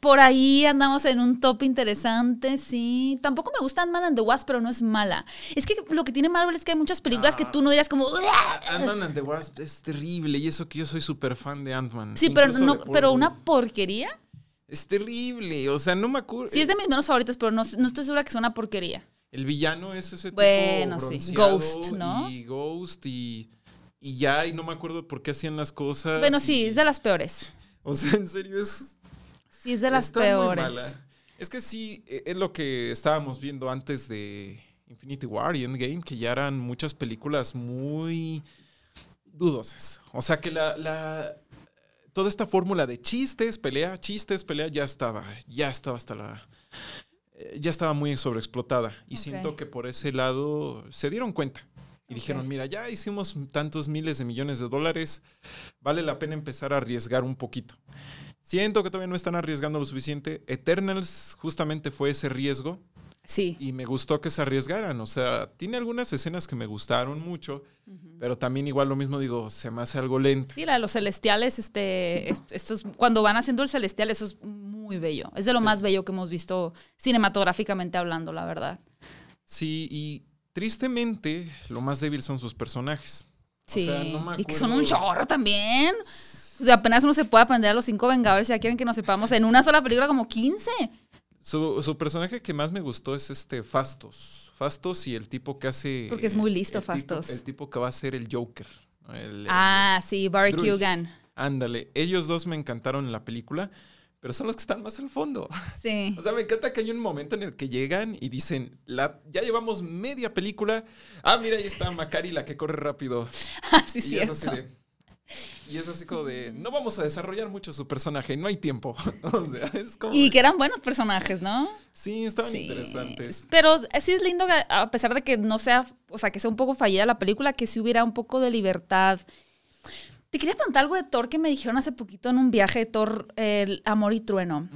Por ahí andamos en un top interesante, sí. Tampoco me gusta Ant-Man and the Wasp, pero no es mala. Es que lo que tiene Marvel es que hay muchas películas que tú no dirías como... Ant-Man and the Wasp es terrible y eso que yo soy súper fan de Ant-Man. Sí, pero, no, pero una porquería. Es terrible, o sea, no me acuerdo. Sí, es de mis menos favoritas, pero no, no estoy segura que sea una porquería. El villano es ese tipo Bueno, sí. Ghost, ¿no? Y Ghost y, y ya, y no me acuerdo por qué hacían las cosas. Bueno, y- sí, es de las peores. O sea, en serio es... Sí, es de las está muy peores. mala. Es que sí, e- es lo que estábamos viendo antes de Infinity War y Endgame, que ya eran muchas películas muy dudosas. O sea que la... la toda esta fórmula de chistes, pelea, chistes, pelea, ya estaba, ya estaba hasta la... eh, Ya estaba muy sobreexplotada. Y siento que por ese lado se dieron cuenta. Y dijeron, mira, ya hicimos tantos miles de millones de dólares, vale la pena empezar a arriesgar un poquito. Siento que todavía no están arriesgando lo suficiente. Eternals justamente fue ese riesgo Sí. y me gustó que se arriesgaran. O sea, tiene algunas escenas que me gustaron mucho, pero también igual lo mismo digo, se me hace algo lento. Sí, la de los celestiales, este, es- estos, cuando van haciendo el celestial, eso es muy bello. Es de lo Sí. más bello que hemos visto cinematográficamente hablando, la verdad. Sí, y tristemente lo más débil son sus personajes. Sí. sea, no me y que son un chorro también. O sea, apenas uno se puede aprender a los cinco Vengadores ya quieren que nos sepamos en una sola película como 15. Su, su personaje que más me gustó es este Fastos. Fastos y el tipo que hace... Porque es muy listo, el tipo- Fastos. el tipo que va a ser el Joker. Ah, sí, Barry. Kugan. Ándale, ellos dos me encantaron en la película, pero son los que están más al fondo. Sí. O sea, me encanta que hay un momento en el que llegan y dicen, la, ya llevamos media película. Ah, mira, ahí está Macari, la que corre rápido. Ah, sí, y es así cierto. de... Y es así como de, no vamos a desarrollar mucho su personaje, no hay tiempo. o sea, es como... Y que eran buenos personajes, ¿no? sí, estaban Sí. interesantes. Pero sí es lindo que a pesar de que no sea, o sea, que sea un poco fallida la película, que sí hubiera un poco de libertad. Te quería preguntar algo de Thor que me dijeron hace poquito en un viaje de Thor, el Amor y Trueno.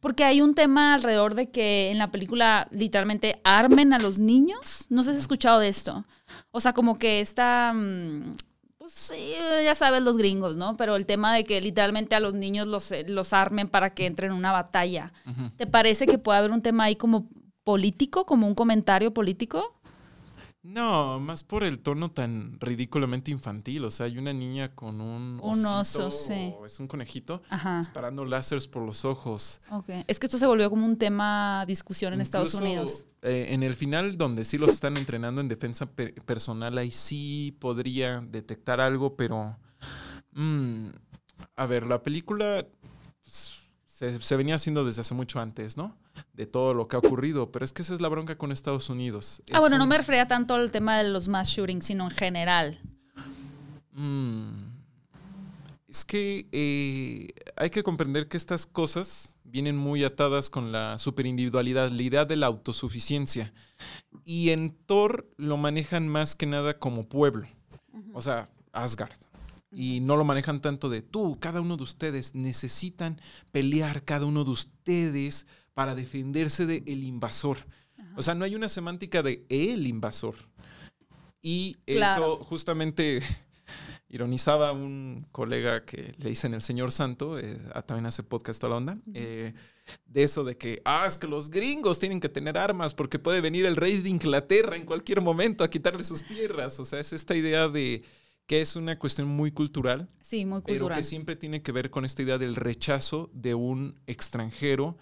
Porque hay un tema alrededor de que en la película literalmente armen a los niños. No sé si has escuchado de esto. O sea, como que está... mm, Pues sí, ya sabes los gringos, ¿no? Pero el tema de que literalmente a los niños los, eh, los armen para que entren en una batalla. ¿Te parece que puede haber un tema ahí como político, como un comentario político? No, más por el tono tan ridículamente infantil. O sea, hay una niña con un, Un osito, oso, sí. o Es un conejito Ajá. disparando láseres por los ojos. Ok. Es que esto se volvió como un tema discusión en Estados Unidos. eh, en el final, donde sí los están entrenando en defensa pe- personal, ahí sí podría detectar algo, pero. mm, a ver, la película se, se venía haciendo desde hace mucho antes, ¿no? De todo lo que ha ocurrido, pero es que esa es la bronca con Estados Unidos. Ah, bueno, no me refería tanto al tema de los mass shootings, sino en general. Mm. Es que eh, hay que comprender que estas cosas vienen muy atadas con la superindividualidad, la idea de la autosuficiencia. Y en Thor lo manejan más que nada como pueblo, o sea, Asgard. Y no lo manejan tanto de tú, cada uno de ustedes necesitan pelear, cada uno de ustedes, para defenderse del invasor. O sea, no hay una semántica de el invasor. Y Claro. eso justamente ironizaba un colega que le dicen el señor santo, eh, ah, también hace podcast toda la onda, eh, de eso de que, ah, es que los gringos tienen que tener armas porque puede venir el rey de Inglaterra en cualquier momento a quitarle sus tierras. O sea, es esta idea de que es una cuestión muy cultural, Sí, muy pero cultural. que siempre tiene que ver con esta idea del rechazo de un extranjero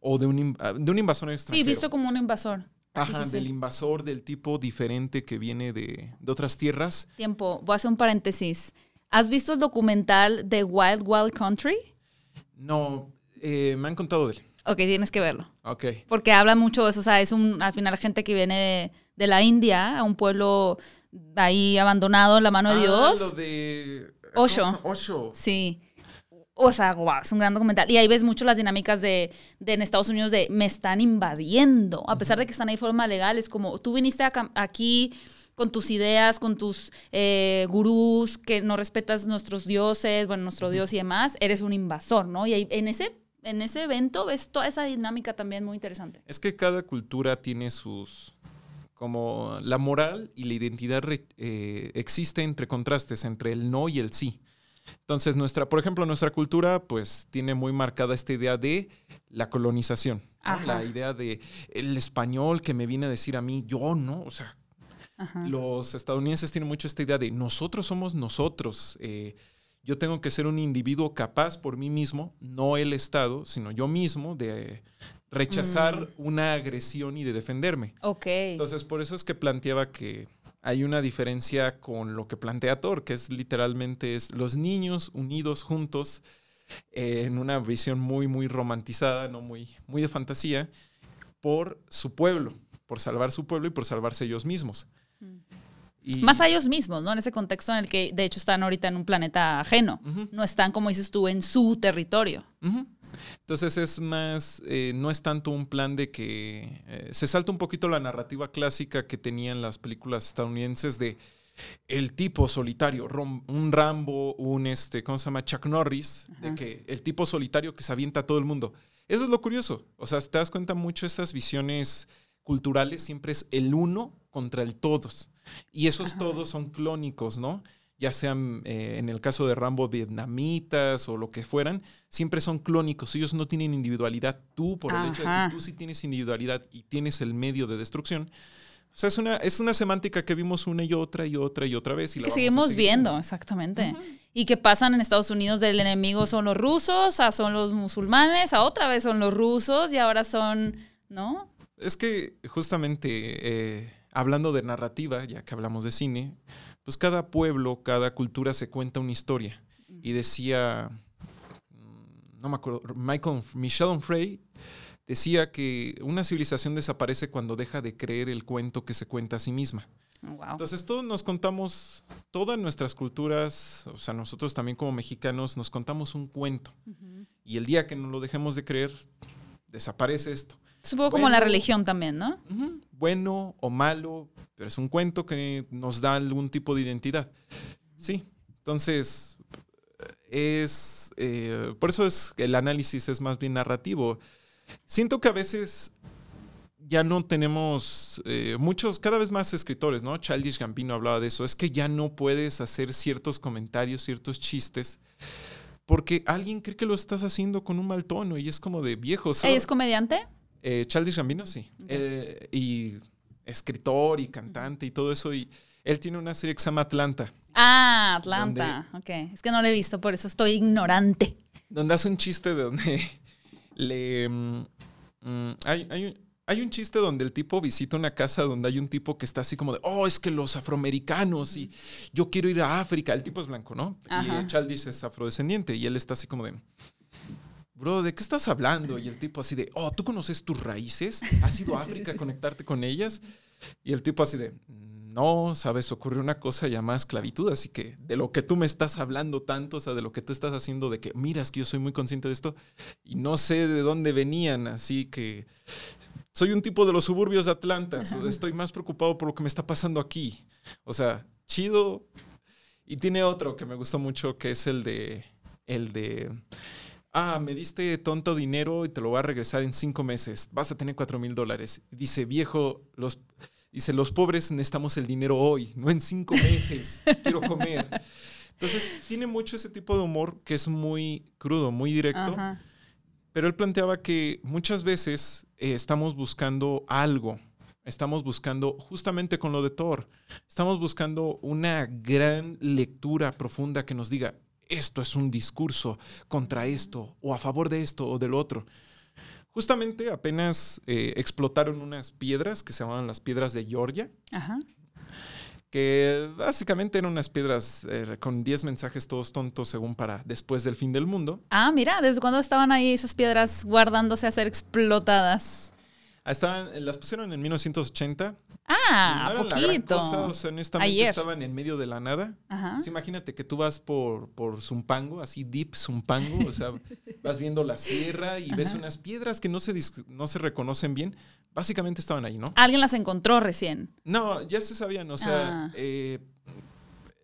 o de un, ah, de un invasor Sí, extranjero. visto como un invasor. Ajá, sí, sí. del invasor, del tipo diferente que viene de, de otras tierras. Tiempo, voy a hacer un paréntesis. ¿Has visto el documental de Wild Wild Country? No, eh, me han contado de él. Ok, tienes que verlo. Ok. Porque habla mucho de eso, o sea, es un, al final gente que viene de, de la India, a un pueblo ahí abandonado en la mano de Ah, Dios. lo de... ¿cómo Osho. Osho. Sí. O sea, guau, es un gran documental. Y ahí ves mucho las dinámicas de, de en Estados Unidos de me están invadiendo. A pesar de que están ahí de forma legal, es como tú viniste acá- aquí con tus ideas, con tus eh, gurús, que no respetas nuestros dioses, bueno, nuestro dios y demás, eres un invasor, ¿no? Y ahí, en ese, en ese evento ves toda esa dinámica también muy interesante. Es que cada cultura tiene sus... Como la moral y la identidad eh, existe entre contrastes, entre el no y el sí. Entonces, nuestra, por ejemplo, nuestra cultura, pues, tiene muy marcada esta idea de la colonización. La idea de el español que me viene a decir a mí, yo no, o sea, Ajá. los estadounidenses tienen mucho esta idea de nosotros somos nosotros. eh, yo tengo que ser un individuo capaz por mí mismo, no el Estado, sino yo mismo, de rechazar una agresión y de defenderme. Ok. Entonces, por eso es que planteaba que hay una diferencia con lo que plantea Thor, que es literalmente es los niños unidos juntos eh, en una visión muy, muy romantizada, no muy, muy de fantasía, por su pueblo, por salvar su pueblo y por salvarse ellos mismos. Y- Más a ellos mismos, ¿no? En ese contexto en el que, de hecho, están ahorita en un planeta ajeno. No están, como dices tú, en su territorio. Entonces es más, eh, no es tanto un plan de que eh, se salta un poquito la narrativa clásica que tenían las películas estadounidenses de el tipo solitario, Rom- un Rambo, un este, ¿cómo se llama? Chuck Norris, de que el tipo solitario que se avienta a todo el mundo. Eso es lo curioso. O sea, si te das cuenta mucho estas visiones culturales siempre es el uno contra el todos. Y esos Ajá. todos son clónicos, ¿no? Ya sean eh, en el caso de Rambo vietnamitas o lo que fueran, siempre son clónicos. Ellos no tienen individualidad. Tú, por el hecho de Ajá. que tú sí tienes individualidad y tienes el medio de destrucción. O sea, es una, es una semántica que vimos una y otra y otra y otra vez. Y que seguimos viendo, exactamente. Y que pasan en Estados Unidos del enemigo son los rusos, a son los musulmanes, a otra vez son los rusos y ahora son, ¿no? Es que justamente eh, hablando de narrativa, ya que hablamos de cine, pues cada pueblo, cada cultura se cuenta una historia. Y decía, mm, no me acuerdo, Michael, Michel Onfray decía que una civilización desaparece cuando deja de creer el cuento que se cuenta a sí misma. Wow. Entonces todos nos contamos, todas nuestras culturas, o sea, nosotros también como mexicanos nos contamos un cuento. Y el día que no lo dejemos de creer, desaparece esto. Supongo como la Bueno. religión también, ¿no? Bueno o malo, pero es un cuento que nos da algún tipo de identidad. Sí, entonces es, eh, por eso es el análisis es más bien narrativo. siento que a veces ya no tenemos eh, muchos, cada vez más escritores, ¿no? Childish Gambino hablaba de eso. Es que ya no puedes hacer ciertos comentarios, ciertos chistes, porque alguien cree que lo estás haciendo con un mal tono y es como de viejo. solo- ¿Ella es comediante? Eh, Childish Gambino, sí. Eh, y escritor y cantante y todo eso. Y él tiene una serie que se llama Atlanta, Ah, Atlanta. Ok. Es que no lo he visto, por eso estoy ignorante. donde hace un chiste de donde le... mm, mm, hay, hay un- hay un chiste donde el tipo visita una casa donde hay un tipo que está así como de, oh, es que los afroamericanos y yo quiero ir a África. El tipo es blanco, ¿no? Y Childish es afrodescendiente y él está así como de, bro, ¿de qué estás hablando? Y el tipo así de, oh, ¿tú conoces tus raíces? ¿Has ido a Sí, sí, África a conectarte con ellas? Y el tipo así de, no, sabes, ocurrió una cosa llamada esclavitud, así que de lo que tú me estás hablando tanto, o sea, de lo que tú estás haciendo, de que, mira, es que yo soy muy consciente de esto y no sé de dónde venían, así que soy un tipo de los suburbios de Atlanta, estoy más preocupado por lo que me está pasando aquí. O sea, chido. Y tiene otro que me gustó mucho, que es el de, el de, ah, me diste tonto dinero y te lo voy a regresar en cinco meses, vas a tener cuatro mil dólares. Dice, viejo, los... Dice, los pobres necesitamos el dinero hoy, no en cinco meses. Quiero comer. Entonces, tiene mucho ese tipo de humor que es muy crudo, muy directo. Ajá. Pero él planteaba que muchas veces eh, estamos buscando algo. Estamos buscando, justamente con lo de Thor, estamos buscando una gran lectura profunda que nos diga, esto es un discurso contra esto, o a favor de esto o del otro. Justamente apenas eh, explotaron unas piedras que se llamaban las piedras de Georgia, Ajá. que básicamente eran unas piedras eh, con 10 mensajes todos tontos según para después del fin del mundo. Ah, mira, ¿desde cuándo estaban ahí esas piedras guardándose a ser explotadas? Ah, Estaban, las pusieron en 1980 Ah, no poquito. cosa, o sea, honestamente Ayer. estaban en medio de la nada. Ajá. Pues imagínate que tú vas por, por Zumpango, así deep Zumpango, o sea, vas viendo la sierra y ves unas piedras que no se, no se reconocen bien. Básicamente estaban ahí, ¿no? Alguien las encontró recién, No, ya se sabían, o sea, Ah. eh,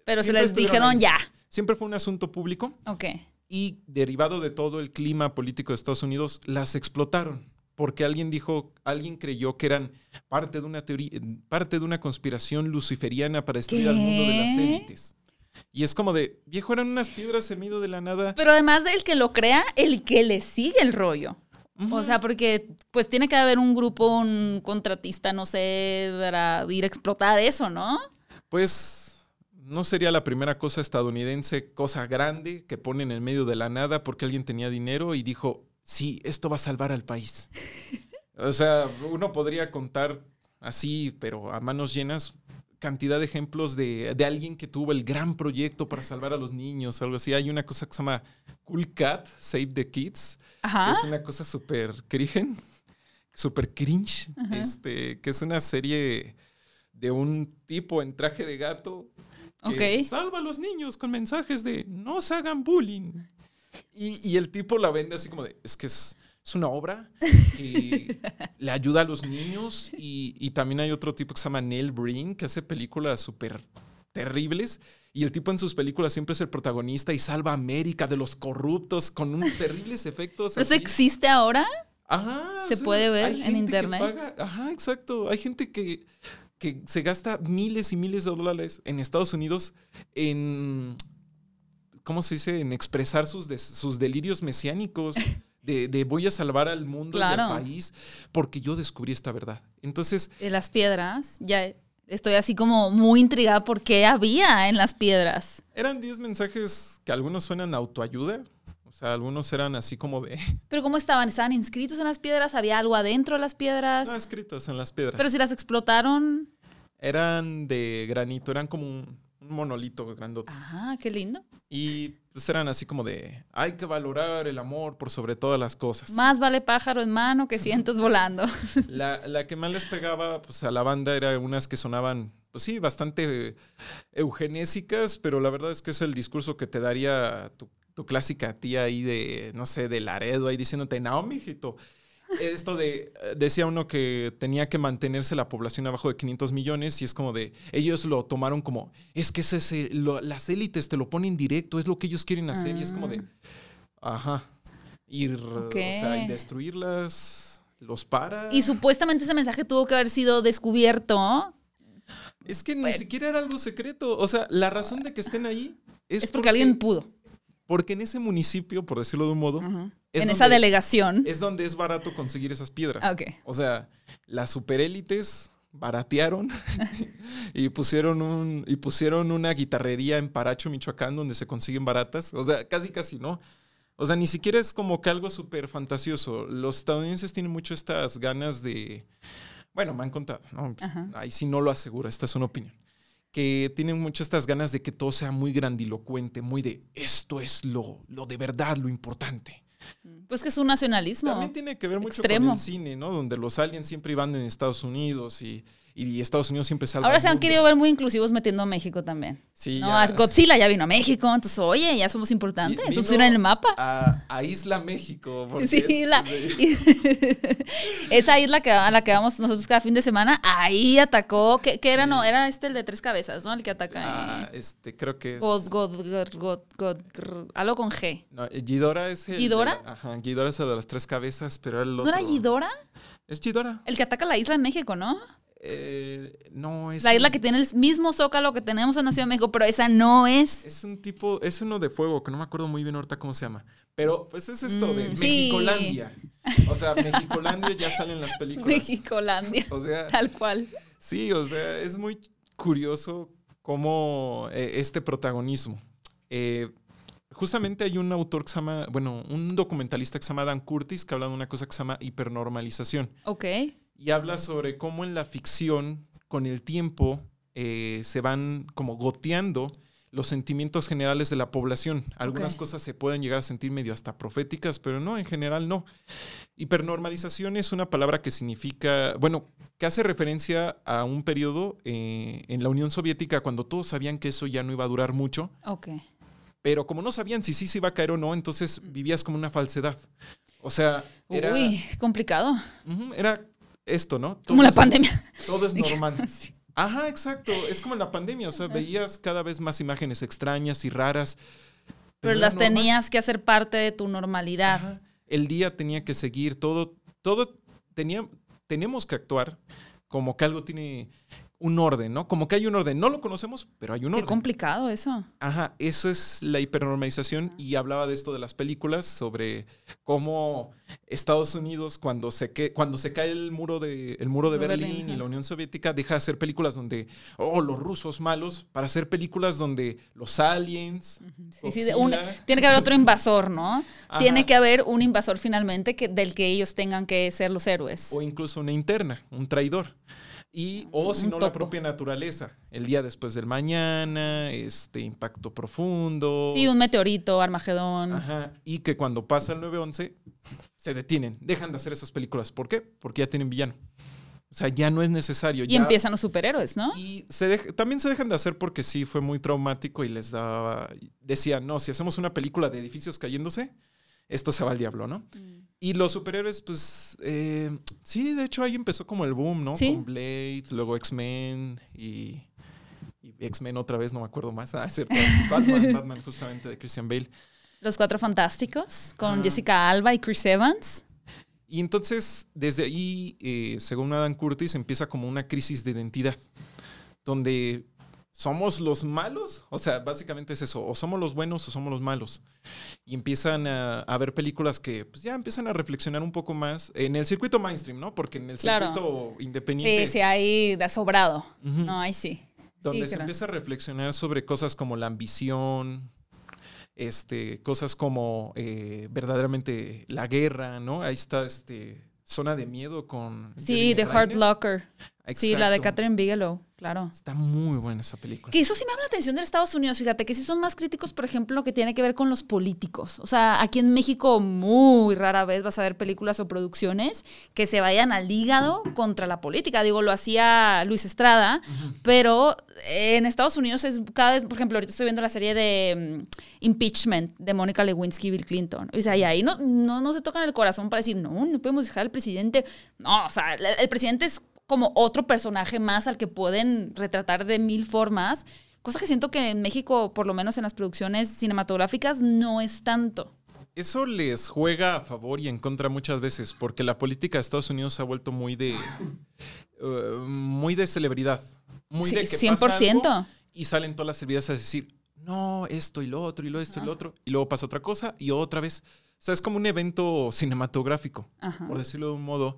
pero se les dijeron ahí. ya. siempre fue un asunto público Ok. y derivado de todo el clima político de Estados Unidos, las explotaron. Porque alguien dijo, alguien creyó que eran parte de una teoría, parte de una conspiración luciferiana para destruir al mundo de las ¿Qué? élites. Y es como de, viejo, eran unas piedras en medio de la nada. Pero además del que lo crea, el que le sigue el rollo. O sea, porque pues tiene que haber un grupo, un contratista, no sé, para ir a explotar eso, ¿no? Pues no sería la primera cosa estadounidense, cosa grande, que ponen en medio de la nada porque alguien tenía dinero y dijo, sí, esto va a salvar al país. o sea, uno podría contar así, pero a manos llenas, cantidad de ejemplos de, de alguien que tuvo el gran proyecto para salvar a los niños, algo así. Hay una cosa que se llama Cool Cat, Save the Kids, que es una cosa súper crigen, súper cringe, Ajá. este, que es una serie de un tipo en traje de gato que salva a los niños con mensajes de no se hagan bullying. Y, y el tipo la vende así como de, es que es, es una obra que le ayuda a los niños y, y también hay otro tipo que se llama Neil Breen que hace películas súper terribles y el tipo en sus películas siempre es el protagonista y salva a América de los corruptos con unos terribles efectos. ¿Eso existe ahora? Ajá. ¿Se puede ver hay en que internet? paga- ajá, exacto. Hay gente que, que se gasta miles y miles de dólares en Estados Unidos en. ¿Cómo se dice? En expresar sus, sus delirios mesiánicos. De, de voy a salvar al mundo y al país porque yo descubrí esta verdad. Entonces, De las piedras. Ya estoy así como muy intrigada por qué había en las piedras. eran 10 mensajes que algunos suenan autoayuda. O sea, algunos eran así como de. Pero ¿cómo estaban? ¿Estaban inscritos en las piedras? ¿Había algo adentro de las piedras? No, escritos en las piedras. Pero si las explotaron. Eran de granito, eran como un monolito grandote. Ah, qué lindo. Y pues eran así como de, hay que valorar el amor por sobre todas las cosas. Más vale pájaro en mano que cientos volando. La, la que más les pegaba pues, a la banda era unas que sonaban, pues sí, bastante eugenésicas, pero la verdad es que es el discurso que te daría tu, tu clásica tía ahí de, no sé, de Laredo, ahí diciéndote, no, mijito. Esto de, eh, decía uno que tenía que mantenerse la población abajo de 500 millones y es como de, ellos lo tomaron como, es que ese, ese- lo- las élites te lo ponen directo, es lo que ellos quieren hacer y es como de, ajá. ir, o sea, y destruirlas, los para. Y supuestamente ese mensaje tuvo que haber sido descubierto. Es que ni siquiera era algo secreto. O sea, la razón de que estén ahí es, Es porque, alguien pudo. Porque en ese municipio, por decirlo de un modo, es En esa delegación. es donde es barato conseguir esas piedras. Ah. O sea, las superélites baratearon y pusieron un y pusieron una guitarrería en Paracho, Michoacán, donde se consiguen baratas. O sea, casi casi, ¿no? O sea, ni siquiera es como que algo súper fantasioso. Los estadounidenses tienen mucho estas ganas de. Bueno, me han contado, ¿no? Ajá. Ahí sí no lo aseguro, esta es una opinión. Que tienen mucho estas ganas de que todo sea muy grandilocuente, muy de esto es lo, lo de verdad, lo importante. Pues que es un nacionalismo. También tiene que ver mucho extremo. con el cine, ¿no? Donde los aliens siempre iban en Estados Unidos y, y Estados Unidos siempre salva Ahora se han querido ver muy inclusivos metiendo a México también. Sí, no, ya. a Godzilla ya vino a México, entonces, oye, ya somos importantes. Vino Entonces, en el mapa. A, a Isla México. Sí, es- la- esa isla que, a la que vamos nosotros cada fin de semana, ahí atacó. ¿Qué, qué era? No, era este el de tres cabezas, ¿no? El que ataca. Ah, eh, este, creo que es. God, God, God, God, algo con G. No, eh, Ghidorah es el. la- ajá, Ghidorah es el de las tres cabezas, pero el ¿No otro. era Ghidorah? Es Ghidorah. El que ataca la isla de México, ¿no? Eh, no, es. La isla un- que tiene el mismo zócalo que tenemos en la Ciudad de México, pero esa no es. Es un tipo, es uno de fuego, que no me acuerdo muy bien ahorita cómo se llama. Pero pues es esto de Mm, sí. Mexicolandia. O sea, Mexicolandia ya salen las películas. Mexicolandia. O sea, Tal cual. Sí, o sea, es muy curioso cómo eh, este protagonismo. Eh, justamente hay un autor que se llama, bueno, un documentalista que se llama Dan Curtis que habla de una cosa que se llama hipernormalización. Ok. Y habla sobre cómo en la ficción, con el tiempo, eh, se van como goteando los sentimientos generales de la población. Algunas cosas se pueden llegar a sentir medio hasta proféticas, pero no, en general no. Hipernormalización es una palabra que significa, bueno, que hace referencia a un periodo eh, en la Unión Soviética cuando todos sabían que eso ya no iba a durar mucho, Ok. pero como no sabían si sí se iba a caer o no, entonces vivías como una falsedad. O sea, era, Uy, complicado. Era esto, ¿no? Como la es- pandemia. Todo es normal. Sí. Ajá, exacto. Es como en la pandemia. O sea, veías cada vez más imágenes extrañas y raras. Pero las normal. tenías que hacer parte de tu normalidad. Ajá. El día tenía que seguir, todo, todo tenía, tenemos que actuar como que algo tiene un orden, ¿no? Como que hay un orden. No lo conocemos, pero hay un Qué orden. complicado eso. Ajá, eso es la hipernormalización y hablaba de esto de las películas, sobre cómo Estados Unidos, cuando se, que, cuando se cae el muro de, el muro de Berlín, Berlín, y la Unión Soviética, deja de hacer películas donde, oh, los rusos malos, para hacer películas donde los aliens... Sí, sí, tiene que haber otro invasor, ¿no? Ajá. Tiene que haber un invasor finalmente que, del que ellos tengan que ser los héroes. O incluso una interna, un traidor. Y, o si no, la propia naturaleza. El día después del mañana, este impacto profundo. Sí, un meteorito, Armagedón. Ajá, y que cuando pasa el 9-11 se detienen, dejan de hacer esas películas. ¿Por qué? Porque ya tienen villano. O sea, ya no es necesario. y ya- empiezan los superhéroes, ¿no? Y se dej- también se dejan de hacer porque sí fue muy traumático y les daba. Decían, no, si hacemos una película de edificios cayéndose, esto se va al diablo, ¿no? Mm. Y los superhéroes, pues. eh, sí, de hecho ahí empezó como el boom, ¿no? Sí. Con Blade, luego X-Men y. y X-Men otra vez, no me acuerdo más. Ah, es cierto. Batman, Batman, justamente de Christian Bale. Los Cuatro Fantásticos con Ah. Jessica Alba y Chris Evans. Y entonces, desde ahí, eh, según Adam Curtis, empieza como una crisis de identidad, donde somos los malos, o sea, básicamente es eso, o somos los buenos o somos los malos. Y empiezan a, a ver películas que pues, ya empiezan a reflexionar un poco más en el circuito mainstream, ¿no? Porque en el Claro. circuito Sí, independiente, sí, ahí da sobrado. Ujú. No, ahí sí. donde Sí, se claro. empieza a reflexionar sobre cosas como la ambición, este, cosas como eh, verdaderamente la guerra, ¿no? Ahí está este Zona de Miedo con... Sí, Jeremy The Hurt Renner. Sí, la de. Catherine Bigelow, claro. Está muy buena esa película. Que eso sí me llama la atención de Estados Unidos, fíjate, que sí son más críticos, por ejemplo, lo que tiene que ver con los políticos. O sea, aquí en México muy rara vez vas a ver películas o producciones que se vayan al hígado contra la política. Digo, lo hacía Luis Estrada, pero en Estados Unidos es cada vez, por ejemplo, ahorita estoy viendo la serie de mm, Impeachment de Mónica Lewinsky y Bill Clinton. O sea, y ahí no, no, no se tocan el corazón para decir, no, no podemos dejar al presidente. No, o sea, el, el presidente es como otro personaje más al que pueden retratar de mil formas, cosa que siento que en México, por lo menos en las producciones cinematográficas, no es tanto. Eso les juega a favor y en contra muchas veces, porque la política de Estados Unidos se ha vuelto muy de. eh, muy de celebridad. Muy Sí, de que 100%. pasa algo y salen todas las celebridades a decir, no, esto y lo otro, y lo esto y lo otro. Y luego pasa otra cosa y otra vez. O sea, es como un evento cinematográfico, Ajá. por decirlo de un modo.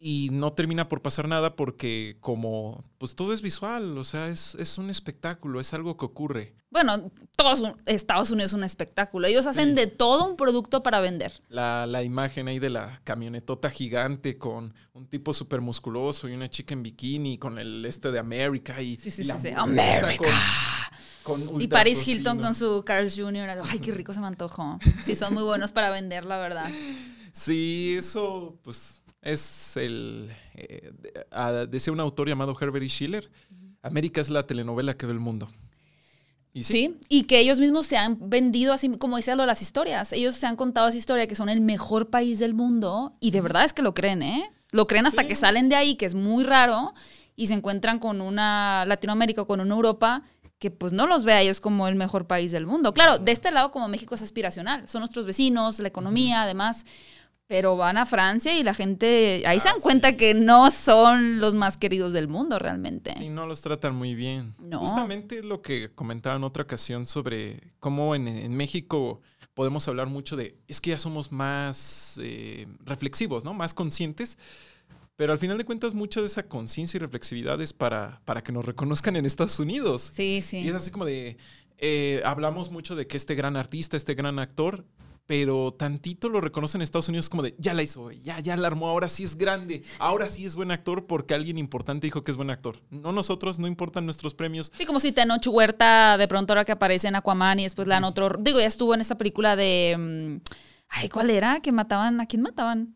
Y no termina por pasar nada porque como, pues todo es visual, o sea, es, es un espectáculo, es algo que ocurre. Bueno, todos Estados Unidos es un espectáculo. Ellos hacen Sí. de todo un producto para vender. La, la imagen ahí de la camionetota gigante con un tipo súper musculoso y una chica en bikini con el este de América y, Sí, sí, y la. Con, con Y Paris Hilton con su Carl's Jr. Ay, qué rico se me antojó. Sí, son muy buenos para vender, la verdad. Sí, eso pues es el... eh, decía un autor llamado Herbert E. Schiller, América es la telenovela que ve el mundo. Y sí, Sí, y que ellos mismos se han vendido así, como decía lo de las historias. Ellos se han contado esa historia que son el mejor país del mundo y de verdad es que lo creen, ¿eh? Lo creen hasta Sí. que salen de ahí, que es muy raro, y se encuentran con una Latinoamérica o con una Europa que pues no los ve a ellos como el mejor país del mundo. Claro, de este lado como México es aspiracional, son nuestros vecinos, la economía, además, pero van a Francia y la gente ahí se Ah, dan cuenta sí. que no son los más queridos del mundo realmente. Sí, no los tratan muy bien. No. Justamente lo que comentaba en otra ocasión sobre cómo en, en México podemos hablar mucho de, es que ya somos más eh, reflexivos, ¿no? Más conscientes. Pero al final de cuentas, mucha de esa conciencia y reflexividad es para, para que nos reconozcan en Estados Unidos. Sí, sí. Y es así como de, eh, hablamos mucho de que este gran artista, este gran actor, pero tantito lo reconocen en Estados Unidos como de, ya la hizo, ya, ya la armó, ahora sí es grande, ahora sí es buen actor porque alguien importante dijo que es buen actor. No nosotros, no importan nuestros premios. Sí, como si Tenoch Huerta de pronto ahora que aparece en Aquaman y después le dan otro. Digo, ya estuvo en esta película de. mm, Ay, ¿cuál era? Que mataban. ¿A quién mataban?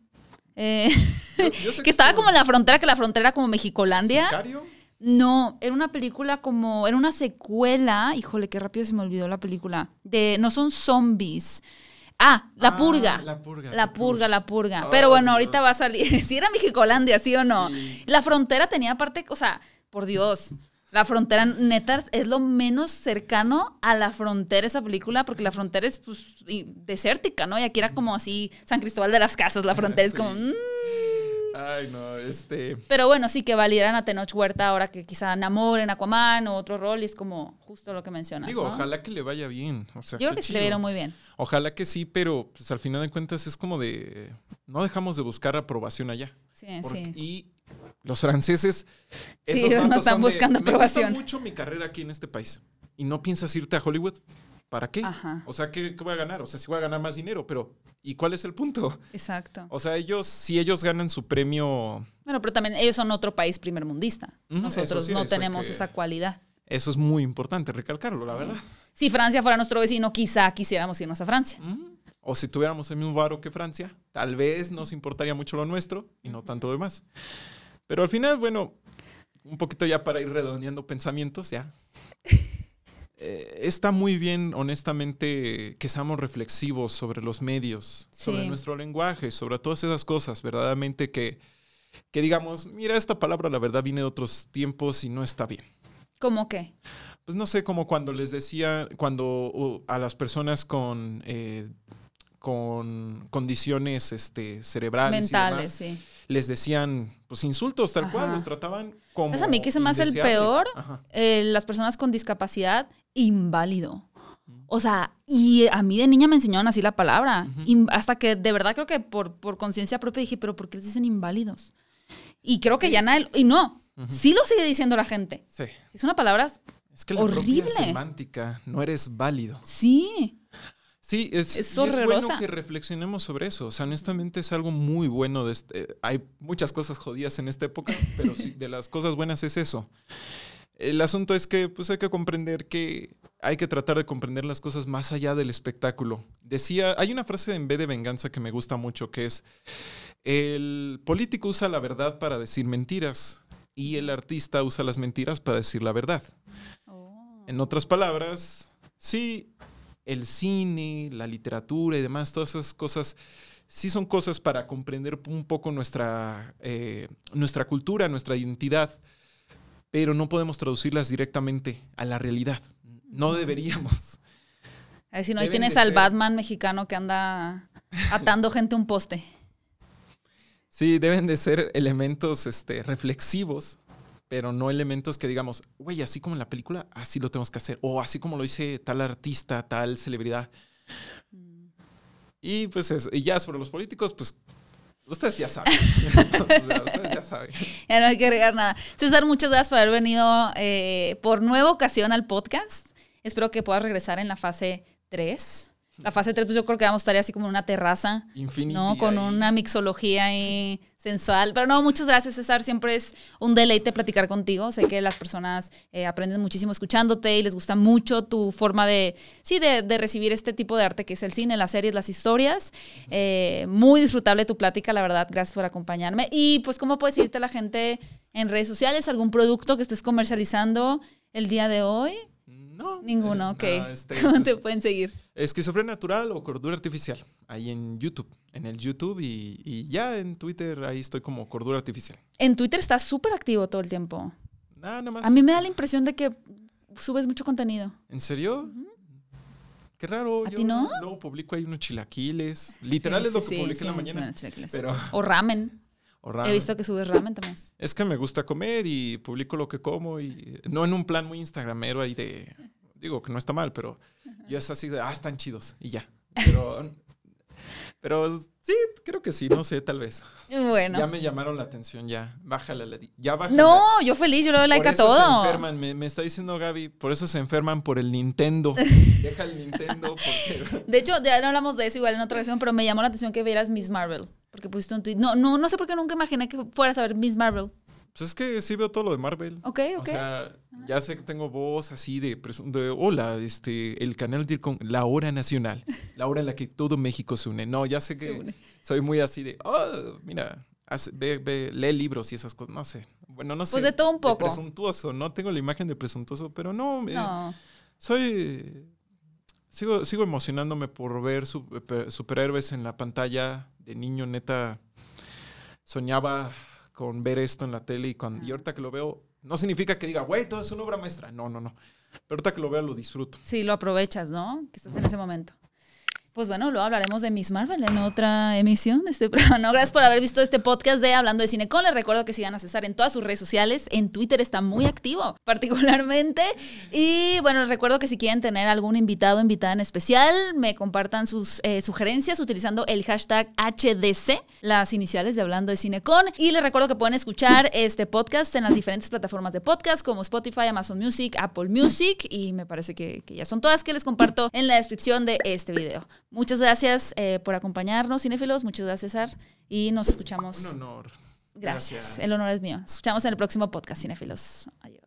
Eh, Yo- yo sé que estaba estuvo como en la frontera, que la frontera era como Mexicolandia. ¿Sicario? No, era una película como. Era una secuela. Híjole, qué rápido se me olvidó la película. De. No son zombies. Ah, La Ah, Purga. La Purga. La purga, la purga. Ay, Pero bueno, ahorita va a salir. Si era Mexicolandia, ¿sí o no? Sí. La frontera tenía parte, o sea, por Dios. La frontera, neta, es lo menos cercano a la frontera esa película, porque la frontera es pues, desértica, ¿no? Y aquí era como así San Cristóbal de las Casas, la frontera es como... mm. Ay, no, este. Pero bueno, sí que valieran a Tenoch Huerta ahora que quizá Namor en Aquaman o otro rol, y es como justo lo que mencionas. Digo, ¿no? ojalá que le vaya bien. O sea, Yo creo que se le vieron muy bien. Ojalá que sí, pero pues, al final de cuentas es como de. No dejamos de buscar aprobación allá. Sí, sí. Y los franceses. Sí, esos ellos no están son de, buscando "Me gusta aprobación". mucho mi carrera aquí en este país. Y no piensas irte a Hollywood. ¿Para qué? Ajá. O sea, ¿qué, qué voy a ganar? O sea, sí voy a ganar más dinero, pero ¿y cuál es el punto? Exacto. O sea, ellos, si ellos ganan su premio, Bueno, pero también ellos son otro país primermundista. Nosotros sí, no tenemos que- esa cualidad. eso es muy importante recalcarlo, la verdad. Si Francia fuera nuestro vecino, quizá quisiéramos irnos a Francia. O si tuviéramos el mismo varo que Francia, tal vez nos importaría mucho lo nuestro y no tanto lo demás. Pero al final, bueno, un poquito ya para ir redondeando pensamientos, ya. Eh, está muy bien, honestamente, que seamos reflexivos sobre los medios, sobre nuestro lenguaje, sobre todas esas cosas, verdaderamente que, que digamos, mira, esta palabra la verdad viene de otros tiempos y no está bien. ¿Cómo qué? Pues no sé, como cuando les decía, cuando a las personas con, eh, con condiciones este, cerebrales Mentales, y demás, sí. les decían pues insultos tal cual, los trataban como ¿Sabes a mí qué se me hace el peor? Eh, las personas con discapacidad, inválido. O sea, y a mí de niña me enseñaron así la palabra. Hasta que de verdad creo que por, por conciencia propia dije, pero ¿por qué les dicen inválidos? Y creo que ya nadie... Y no, sí lo sigue diciendo la gente. Sí. Es una palabra... Es que la Horrible. semántica, no eres válido. Sí. Sí, es, Es bueno que reflexionemos sobre eso. O sea, honestamente es algo muy bueno. De este- hay muchas cosas jodidas en esta época, pero sí, de las cosas buenas es eso. El asunto es que pues hay que comprender que hay que tratar de comprender las cosas más allá del espectáculo. Decía, hay una frase en B de venganza que me gusta mucho que es, el político usa la verdad para decir mentiras y el artista usa las mentiras para decir la verdad. En otras palabras, sí, el cine, la literatura y demás, todas esas cosas, sí son cosas para comprender un poco nuestra, eh, nuestra cultura, nuestra identidad, pero no podemos traducirlas directamente a la realidad. No deberíamos. A ver si no, ahí Deben tienes al ser- Batman mexicano que anda atando gente a un poste. Sí, deben de ser elementos este, reflexivos, pero no elementos que digamos, güey, así como en la película, así lo tenemos que hacer. O así como lo dice tal artista, tal celebridad. Y pues es- y ya sobre los políticos, pues ustedes ya saben. Ustedes ya saben. Ya no hay que agregar nada. César, muchas gracias por haber venido eh, por nueva ocasión al podcast. Espero que puedas regresar en la fase 3. La fase 3, pues yo creo que vamos a estar así como en una terraza, Infinity. ¿no? Con ahí. una mixología ahí sensual. Pero no, muchas gracias, César. Siempre es un deleite platicar contigo. Sé que las personas eh, aprenden muchísimo escuchándote y les gusta mucho tu forma de, sí, de, de recibir este tipo de arte que es el cine, las series, las historias. Eh, muy disfrutable tu plática, la verdad. Gracias por acompañarme. Y pues, ¿cómo puedes seguirte la gente en redes sociales? ¿Algún producto que estés comercializando el día de hoy? No. Ninguno, ok. no, este, ¿Cómo pues, te pueden seguir? Esquizofrenia natural o cordura artificial. Ahí en YouTube. En el YouTube y, y ya en Twitter, ahí estoy como cordura artificial. En Twitter estás súper activo todo el tiempo. Nada, nada más. A mí me da la impresión de que subes mucho contenido. ¿En serio? Qué raro. ¿A yo ti no? Luego publico ahí unos chilaquiles. Literal Sí, es lo sí, que sí, publiqué en la mañana. Pero, O ramen. O He visto que subes ramen también. Es que me gusta comer y publico lo que como y no en un plan muy instagramero ahí de, digo que no está mal, pero yo es así de, ah, están chidos y ya. Pero, pero sí, creo que sí, no sé, tal vez. Bueno. Ya me llamaron la atención, ya. Bájala, la ya bájala. No, yo feliz, yo le doy like Por a eso Se todo. enferman, me, me está diciendo Gaby, por eso se enferman por el Nintendo. Deja el Nintendo porque... De hecho, ya no hablamos de eso igual en otra ocasión, pero me llamó la atención que vieras Miss Marvel. Porque pusiste un tweet. No, no, no sé por qué nunca imaginé que fueras a ver Miss Marvel. Pues es que sí veo todo lo de Marvel. Ok, ok. O sea, ya sé que tengo voz así de, de, hola, este, el canal de la hora nacional, la hora en la que todo México se une. No, ya sé que soy muy así de, oh, mira, hace- ve, ve, lee libros y esas cosas, no sé. Bueno, no sé. Pues de todo un poco. presuntuoso, no tengo la imagen de presuntuoso, pero no, eh, no. soy... Sigo, sigo emocionándome por ver pe- superhéroes en la pantalla de niño, neta. Soñaba con ver esto en la tele y, cuando, y ahorita que lo veo, no significa que diga, güey, todo es una obra maestra. No, no, no. Pero ahorita que lo veo, lo disfruto. Sí, lo aprovechas, ¿no? Que estás en ese momento. Pues bueno, luego hablaremos de Miss Marvel en otra emisión de este programa. No, gracias por haber visto este podcast de Hablando de Cinecon. Les recuerdo que sigan a César en todas sus redes sociales. En Twitter está muy activo, particularmente. Y bueno, les recuerdo que si quieren tener algún invitado o invitada en especial, me compartan sus eh, sugerencias utilizando el hashtag HDC, las iniciales de Hablando de Cinecon. Y les recuerdo que pueden escuchar este podcast en las diferentes plataformas de podcast como Spotify, Amazon Music, Apple Music y me parece que ya son todas que les comparto en la descripción de este video. Muchas gracias eh, por acompañarnos, cinéfilos. Muchas gracias, César. Y nos escuchamos. Un honor. gracias. Gracias. El honor es mío. Nos escuchamos en el próximo podcast, cinéfilos. Adiós.